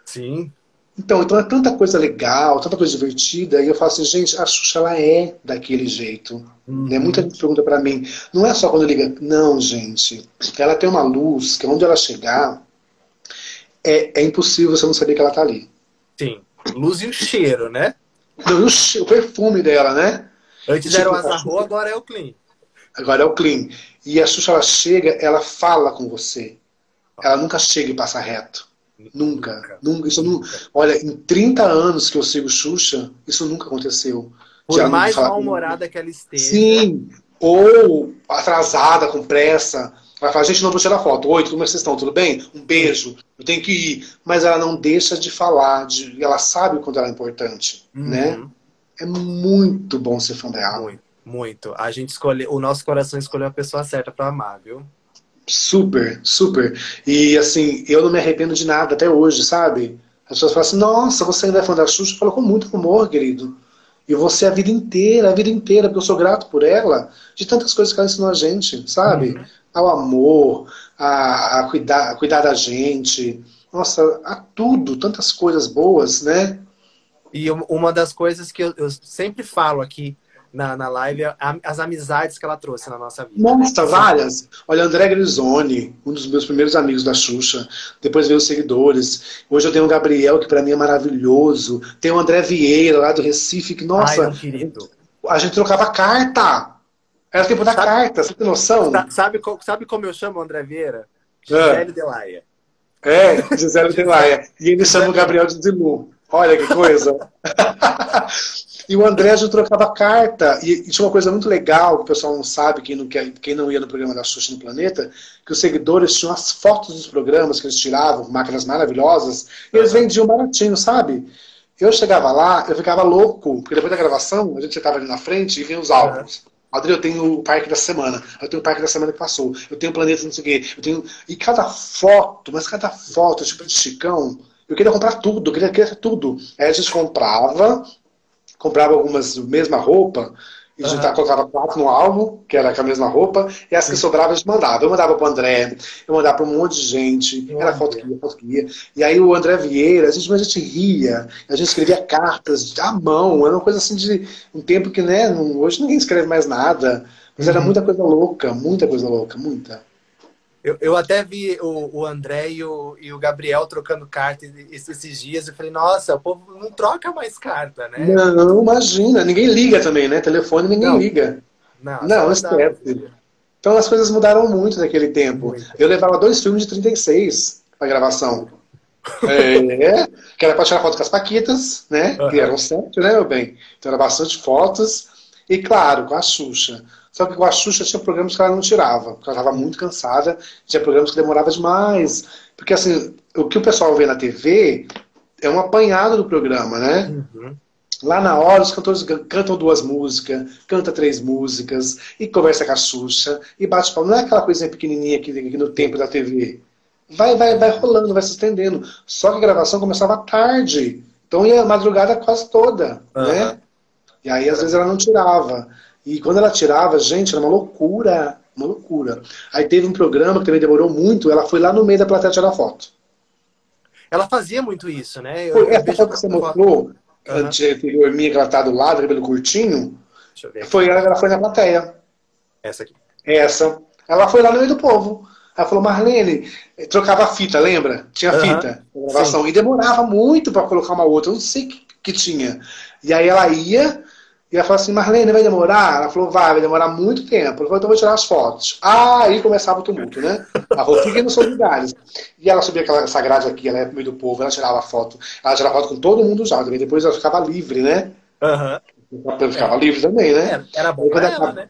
Sim. Então, então é tanta coisa legal, tanta coisa divertida, e eu falo assim, gente, a Xuxa ela é daquele jeito. Uhum. Né? Muita gente pergunta para mim, não é só quando liga. Não, gente. Ela tem uma luz que onde ela chegar, é, é impossível você não saber que ela tá ali. Sim. Luz e o cheiro, né? Não, o, cheiro, o perfume dela, né? Antes tipo, era o Azarro, agora é o Clean. Agora é o Clean. E a Xuxa, ela chega, ela fala com você. Ela nunca chega e passa reto. Nunca. nunca. Isso nunca. Olha, em 30 anos que eu sigo Xuxa, isso nunca aconteceu. Por Já mais mal-humorada que ela esteja. Sim. Ou atrasada, com pressa. Ela fala, gente, não vou tirar foto. Oi, como é vocês estão? Tudo bem? Um beijo. Eu tenho que ir. Mas ela não deixa de falar. De... Ela sabe quando ela é importante. Uhum. Né? É muito bom ser fã dela. Muito, muito. A gente escolhe, o nosso coração escolheu a pessoa certa para amar, viu? Super, super. E assim, eu não me arrependo de nada até hoje, sabe? As pessoas falam assim, nossa, você ainda é fã da Xuxa? Eu falo com muito humor, querido. E você a vida inteira, a vida inteira, porque eu sou grato por ela, de tantas coisas que ela ensinou a gente, sabe? Uhum. Ao amor, a, a, cuidar, a cuidar da gente, nossa, a tudo, tantas coisas boas, né? E uma das coisas que eu, eu sempre falo aqui, na, na live as amizades que ela trouxe na nossa vida. Nossa, várias. Olha, André Grisoni, um dos meus primeiros amigos da Xuxa. Depois veio os seguidores. Hoje eu tenho o Gabriel, que para mim é maravilhoso. Tem o André Vieira, lá do Recife, que, nossa. Ai, querido. A gente trocava carta. Era tempo da sabe, carta, você tem noção? Sabe, sabe como eu chamo o André Vieira? Gisele é. Delaia. É, Gisele Delaia. E ele chama o Gabriel de Zilu. Olha que coisa. E o André já trocava carta. E, tinha uma coisa muito legal, que o pessoal não sabe, quem não, quer, quem não ia no programa da Xuxa no Planeta, que os seguidores tinham as fotos dos programas que eles tiravam, máquinas maravilhosas, e eles vendiam baratinho, sabe? Eu chegava lá, eu ficava louco, porque depois da gravação, a gente estava ali na frente e vinha os álbuns. Uhum. Adri, eu tenho o Parque da Semana, eu tenho o Parque da Semana que passou, eu tenho o Planeta não sei o quê, eu tenho... E cada foto, mas cada foto, tipo de Chicão, eu queria comprar tudo, eu queria, queria tudo. Aí a gente comprava, comprava algumas mesma roupa, e a gente uhum. colocava quatro no álbum, que era com a mesma roupa, e as que sobravam a gente mandava. Eu mandava pro André, eu mandava para um monte de gente, era foto que ia, foto que ia. E aí o André Vieira, a gente, a gente ria, a gente escrevia cartas à mão, era uma coisa assim de um tempo que, né, hoje ninguém escreve mais nada, mas uhum. era muita coisa louca, muita coisa louca, muita. Eu, eu até vi o, o André e o, e o Gabriel trocando carta esses dias e falei, nossa, o povo não troca mais carta, né? Não, imagina, ninguém liga também, né? Telefone ninguém não. liga. Não, não esquece. Então as coisas mudaram muito naquele tempo. Muito. Eu levava dois filmes de 36 para gravação. é, que era para tirar foto com as Paquitas, né? Uhum. Que eram sete, né, meu bem? Então era bastante fotos. E claro, com a Xuxa. Só que com a Xuxa tinha programas que ela não tirava, porque ela estava muito cansada, tinha programas que demorava demais. Porque assim, o que o pessoal vê na TV é um apanhado do programa, né? Uhum. Lá na hora, os cantores cantam duas músicas, canta três músicas, e conversa com a Xuxa, e bate palma. Não é aquela coisinha pequenininha aqui, aqui no tempo da TV. Vai, vai, vai rolando, vai se estendendo. Só que a gravação começava tarde. Então ia a madrugada quase toda, uhum. né? E aí, às vezes, ela não tirava. E quando ela tirava, gente, era uma loucura. Uma loucura. Aí teve um programa que também demorou muito, ela foi lá no meio da plateia tirar foto. Ela fazia muito isso, né? Eu, foi, essa foto que você mostrou, anterior minha, que ela tá do lado, cabelo curtinho, foi ela, ela foi na plateia. Essa aqui. Essa. Ela foi lá no meio do povo. Ela falou, Marlene, trocava fita, lembra? Tinha uhum. fita, gravação. E demorava muito para colocar uma outra, eu não sei o que, que tinha. E aí ela ia, e ela falou assim, Marlene, vai demorar? Ela falou, vai, vai demorar muito tempo. Ela falou, então vou tirar as fotos. Ah, aí começava o tumulto, né? A Rodrigo nos seus lugares. E ela subia aquela, essa grade aqui, ela ia pro meio do povo, ela tirava foto. Ela tirava foto com todo mundo já, também depois ela ficava livre, né? Aham. Uhum. Ficava é. livre também, né? É, era bom ela, né?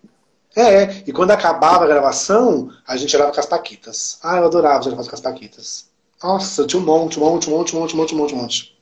É, e quando acabava a gravação, a gente tirava com as paquitas. Ah, eu adorava tirar foto com as paquitas. Nossa, tinha um monte, um monte, um monte, um monte, um monte, um monte, um monte.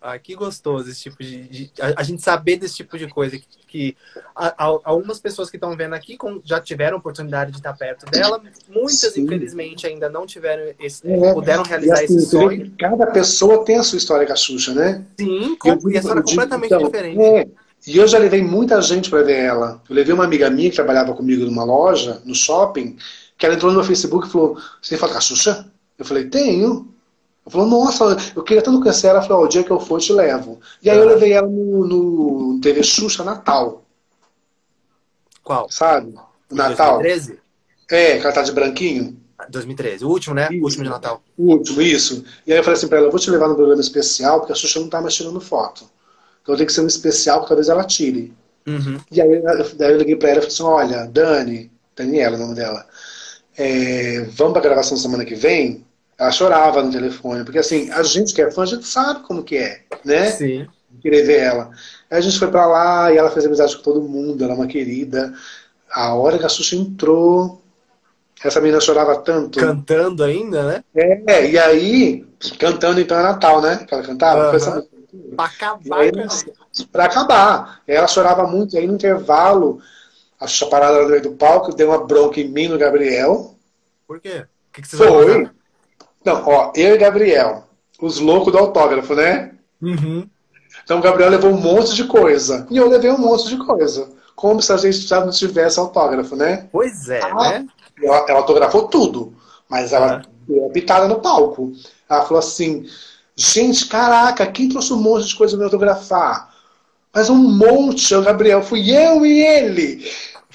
Ah, que gostoso esse tipo de. de a, a, gente saber desse tipo de coisa. Que, que a, a, algumas pessoas que estão vendo aqui com, já tiveram oportunidade de estar perto dela, muitas, Sim. infelizmente, ainda não tiveram esse, é, puderam realizar assim, esse sonho. Cada pessoa tem a sua história com a Xuxa, né? Sim, com, eu, e a história é completamente então, diferente. É, e eu já levei muita gente para ver ela. Eu levei uma amiga minha que trabalhava comigo numa loja, no shopping, que ela entrou no meu Facebook e falou: Você tem foto com a Xuxa? Eu falei: Tenho. Eu falou, nossa, eu queria tanto conhecer ela. Ela falou, o dia que eu for, eu te levo. E aí eu levei ela no, no TV Xuxa Natal. Qual? Sabe? O Natal. 2013? É, que ela tá de branquinho. 2013, o último, né? Isso. O último de Natal. O último, isso. E aí eu falei assim pra ela, eu vou te levar no programa especial, porque a Xuxa não tá mais tirando foto. Então tem que ser um especial que talvez ela tire. Uhum. E aí, daí eu liguei pra ela e falei assim, olha, Dani, Daniela é o nome dela, é, vamos pra gravação semana que vem? Ela chorava no telefone, porque assim, a gente que é fã, a gente sabe como que é, né? Sim. Querer ver ela. Aí a gente foi pra lá e ela fez amizade com todo mundo, ela é uma querida. A hora que a Xuxa entrou, essa menina chorava tanto. Cantando ainda, né? É, e aí, cantando então é Natal, né? Que ela cantava. Uhum. Pra acabar. Aí, pra acabar. Ela chorava muito, e aí no intervalo, a Xuxa parada no meio do palco, deu uma bronca em mim no Gabriel. Por quê? O que, que você Foi. Não, ó, eu e Gabriel, os loucos do autógrafo, né? Uhum. Então o Gabriel levou um monte de coisa. E eu levei um monte de coisa. Como se a gente já não tivesse autógrafo, né? Pois é, ah, né? Ela, ela, autografou tudo, mas ela deu a pitada no palco. Ela falou assim: gente, caraca, quem trouxe um monte de coisa pra me autografar? Mas um monte, o Gabriel, fui eu e ele.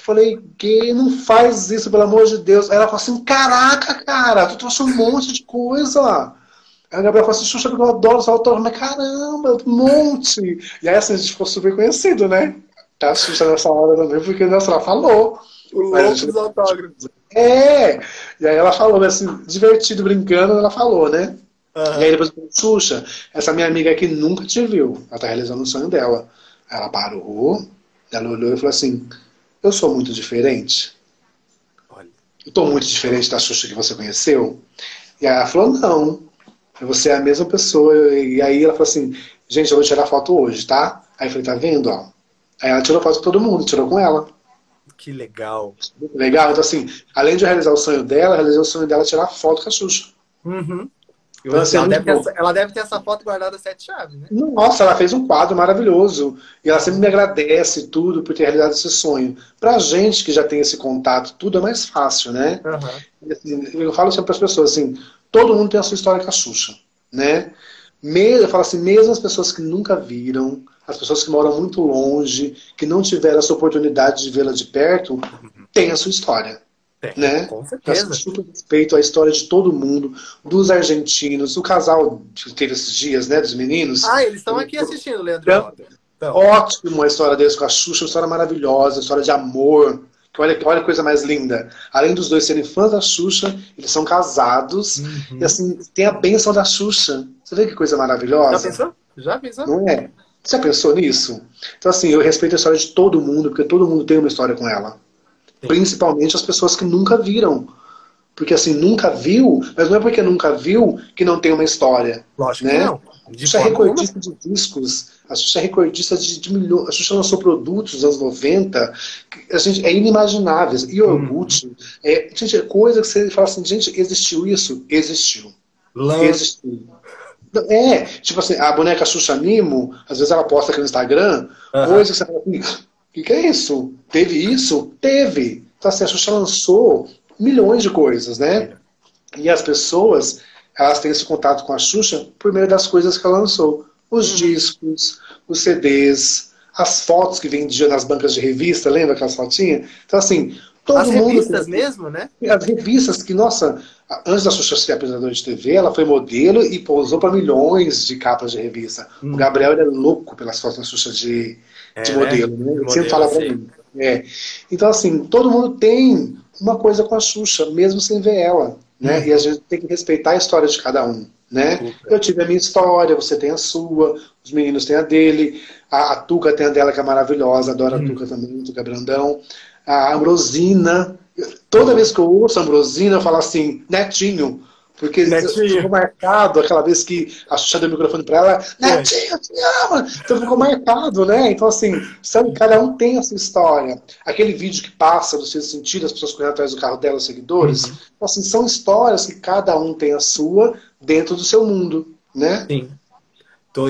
Falei, gay, não faz isso, pelo amor de Deus. Aí ela falou assim, caraca, cara, tu trouxe um monte de coisa. Aí a Gabriela falou assim, Xuxa, eu adoro os autógrafos. Mas caramba, um monte. E aí assim, a gente ficou super conhecido, né? Tá, a Xuxa nessa hora também, porque nossa, ela falou. O louco dos autógrafos. É! E aí ela falou, né, assim, divertido, brincando, ela falou, né? Uhum. E aí depois Xuxa, essa minha amiga aqui nunca te viu. Ela tá realizando o sonho dela. Ela parou, ela olhou e falou assim, eu sou muito diferente? Olha. Eu estou muito diferente da Xuxa que você conheceu? E aí ela falou, não. Você é a mesma pessoa. E aí ela falou assim, gente, eu vou tirar foto hoje, tá? Aí eu falei, tá vendo, ó? Aí ela tirou foto com todo mundo, tirou com ela. Que legal. Legal. Então, assim, além de realizar o sonho dela, realizou o sonho dela tirar foto com a Xuxa. Uhum. Então, assim, ela, deve essa, ela, deve ter essa foto guardada sete chaves, né? Nossa, ela fez um quadro maravilhoso. E ela sempre me agradece tudo por ter realizado esse sonho. Pra gente que já tem esse contato, tudo é mais fácil, né? Uhum. Assim, eu falo sempre para as pessoas assim: todo mundo tem a sua história com a Xuxa, né? Eu falo assim, mesmo as pessoas que nunca viram, as pessoas que moram muito longe, que não tiveram essa oportunidade de vê-la de perto, uhum. têm a sua história. Tem, né? Com certeza. Super respeito à história de todo mundo, dos argentinos, o casal que teve esses dias, né, dos meninos. Ah, eles estão aqui assistindo, Leandro. Então, ótimo a história deles com a Xuxa, uma história maravilhosa, uma história de amor. Que olha, olha que coisa mais linda. Além dos dois serem fãs da Xuxa, eles são casados. Uhum. E assim, tem a bênção da Xuxa. Você vê que coisa maravilhosa? Já pensou? Já pensou? Não é? Você já pensou nisso? Então, assim, eu respeito a história de todo mundo, porque todo mundo tem uma história com ela. Principalmente as pessoas que nunca viram. Porque assim, nunca viu, mas não é porque nunca viu que não tem uma história. Lógico né? que não. De a Xuxa é recordista de discos, a Xuxa é recordista de, de milhões. A Xuxa lançou produtos nos anos 90, que, a gente, é inimaginável. E Orkut, hum. é, gente, é coisa que você fala assim, gente, existiu isso? Existiu. Lã. Existiu. É, tipo assim, a boneca Xuxa Mimo, às vezes ela posta aqui no Instagram, uhum. coisa que você fala assim, que, que é isso? Teve isso? Teve. Então assim, a Xuxa lançou milhões de coisas, né? E as pessoas, elas têm esse contato com a Xuxa por meio das coisas que ela lançou. Os uhum. discos, os CDs, as fotos que vendiam nas bancas de revista, lembra aquelas fotinhas? Então assim, todo as mundo... As revistas mesmo, né? As revistas que, nossa, antes da Xuxa ser apresentadora de TV, ela foi modelo e pousou para milhões de capas de revista. Hum. O Gabriel é louco pelas fotos da Xuxa de, é, de modelo, né? Ele sempre fala para mim. É. Então, assim, todo mundo tem uma coisa com a Xuxa, mesmo sem ver ela. Né? Hum. E a gente tem que respeitar a história de cada um. Né? Eu tive a minha história, você tem a sua, os meninos têm a dele, a, a Tuca tem a dela, que é maravilhosa, adoro a hum. Tuca também, Tuca Brandão. A Ambrosina, Toda vez que eu ouço a Ambrosina, eu falo assim, Netinho. Porque Netinho. ficou marcado aquela vez que a Xuxa deu o microfone para ela, Netinho, te ama! Então ficou marcado, né? Então, assim, sabe, cada um tem a sua história. Aquele vídeo que passa do seu sentido, as pessoas correndo atrás do carro dela, os seguidores. Uhum. Então, assim, são histórias que cada um tem a sua dentro do seu mundo, né? Sim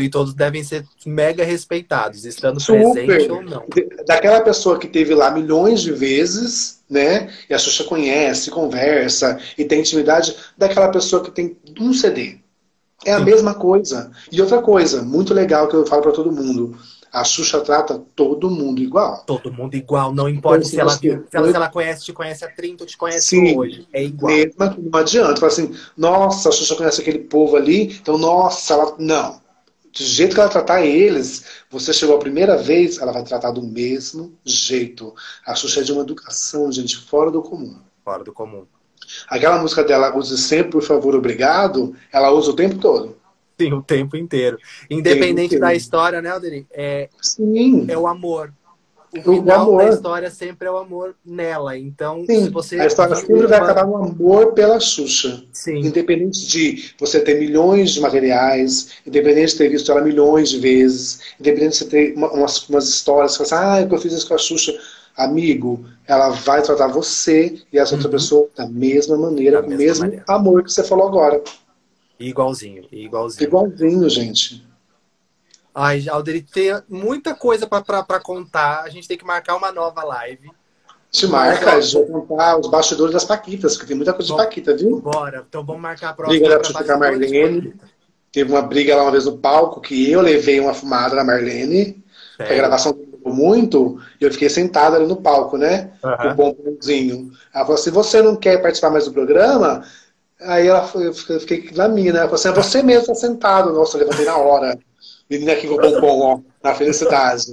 e todos devem ser mega respeitados, estando Super. presente ou não. Daquela pessoa que teve lá milhões de vezes, né? E a Xuxa conhece, conversa e tem intimidade, daquela pessoa que tem um CD. É a Sim. mesma coisa. E outra coisa, muito legal que eu falo para todo mundo. A Xuxa trata todo mundo igual. Todo mundo igual, não importa então, se, ela, se, ela, se ela conhece, te conhece há 30 ou te conhece Sim, hoje. É igual. Mesma, não adianta. Fala assim, nossa, a Xuxa conhece aquele povo ali, então, nossa, ela. Não do jeito que ela tratar eles, você chegou a primeira vez, ela vai tratar do mesmo jeito. A Xuxa é de uma educação, gente, fora do comum. Fora do comum. Aquela música dela, Use Sempre, Por Favor, Obrigado, ela usa o tempo todo. Sim, o tempo inteiro. Independente tempo da inteiro. história, né, Alderi? É, Sim. é o amor o final o da história sempre é o amor nela. Então, Sim, se você. A história sempre vai acabar no amor pela Xuxa. Sim. Independente de você ter milhões de materiais, independente de ter visto ela milhões de vezes, independente de você ter uma, umas, umas histórias, você fala assim, ah, eu fiz isso com a Xuxa. Amigo, ela vai tratar você e essa uhum. outra pessoa da mesma maneira, com o mesmo maneira. amor que você falou agora. Igualzinho, igualzinho. Igualzinho, gente. Ai, Alderi, tem muita coisa para contar. A gente tem que marcar uma nova live. Se marca, a gente vai contar os bastidores das Paquitas, que tem muita coisa Bom, de Paquita, viu? Bora, então vamos marcar a próxima. Briga da Xuxa com a Marlene. Teve uma briga lá uma vez no palco que eu levei uma fumada na Marlene. Sério? A gravação demorou muito e eu fiquei sentado ali no palco, né? Uhum. Com o bombonzinho. Ela falou assim: você não quer participar mais do programa? Aí ela foi, eu fiquei na minha, né? Ela falou assim: é você mesmo está sentado. Nossa, eu levantei na hora menina aqui com o pompom, ó, na felicidade.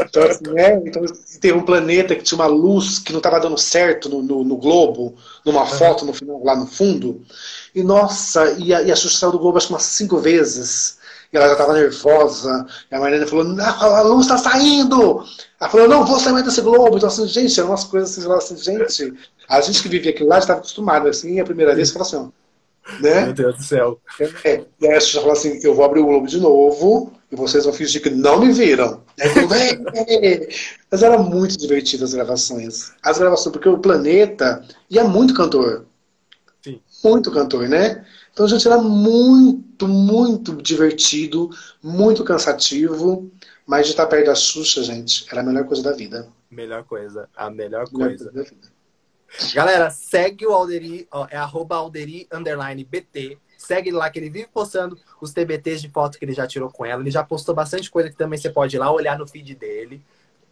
Então, assim, né? Então, teve um planeta que tinha uma luz que não estava dando certo no, no, no, globo, numa foto no final, lá no fundo. E nossa, e a, e a Xuxa saiu do globo acho que umas cinco vezes. E ela já estava nervosa. E a Marlene falou: a luz está saindo! Ela falou: não vou sair mais desse globo. Então, assim, gente, eram umas coisas assim, assim gente. A gente que vivia aquilo lá estava acostumado. Assim, a primeira vez falou assim: né? Meu Deus do céu. É, e aí a Xuxa fala assim: eu vou abrir o Globo de novo e vocês vão fingir que não me viram. Mas era muito divertido as gravações. As gravações, porque o Planeta ia muito cantor. Sim. Muito cantor, né? Então, gente, era muito, muito divertido, muito cansativo. Mas de estar perto da Xuxa, gente, era a melhor coisa da vida. Melhor coisa. A melhor, melhor coisa. coisa da vida. Galera, segue o Alderi, ó, é arroba Alderi underline BT. Segue lá que ele vive postando os TBTs de foto que ele já tirou com ela. Ele já postou bastante coisa que também você pode ir lá olhar no feed dele.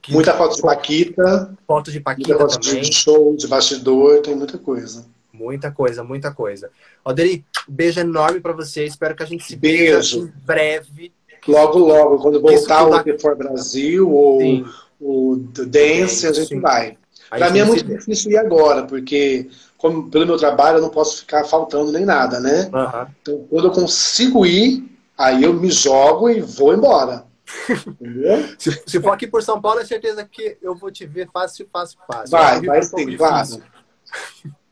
Que... Muita foto de Paquita. Foto de Paquita muita também. De show, de bastidor, tem muita coisa. Muita coisa, muita coisa. Alderi, beijo enorme para você. Espero que a gente se beijo. em breve. Logo, logo, quando voltar o The For Brasil ou o Dance, a gente sim. vai. Para mim é muito difícil ir agora, porque como, pelo meu trabalho eu não posso ficar faltando nem nada, né? Uhum. Então, quando eu consigo ir, aí eu me jogo e vou embora. se, se, for aqui por São Paulo, é certeza que eu vou te ver fácil, fácil, fácil. Vai, vai sim, claro.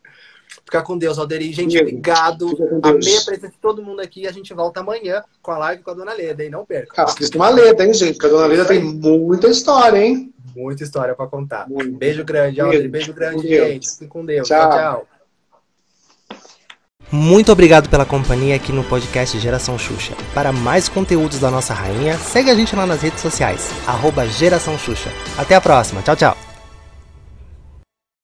Fica com Deus, Alderi. Gente, obrigado. Amei a presença de todo mundo aqui. A gente volta amanhã com a live com a Dona Leda, hein? Não perca. Ah, assista uma Leda, hein, gente? Porque a Dona Leda tem muita história, hein? Muita história para contar. Muito. Beijo grande, Alderi. Beijo grande, gente. Fique com Deus. tchau. tchau. tchau. Muito obrigado pela companhia aqui no podcast Geração Xuxa. Para mais conteúdos da nossa rainha, segue a gente lá nas redes sociais, arroba Geração Xuxa. Até a próxima, tchau, tchau!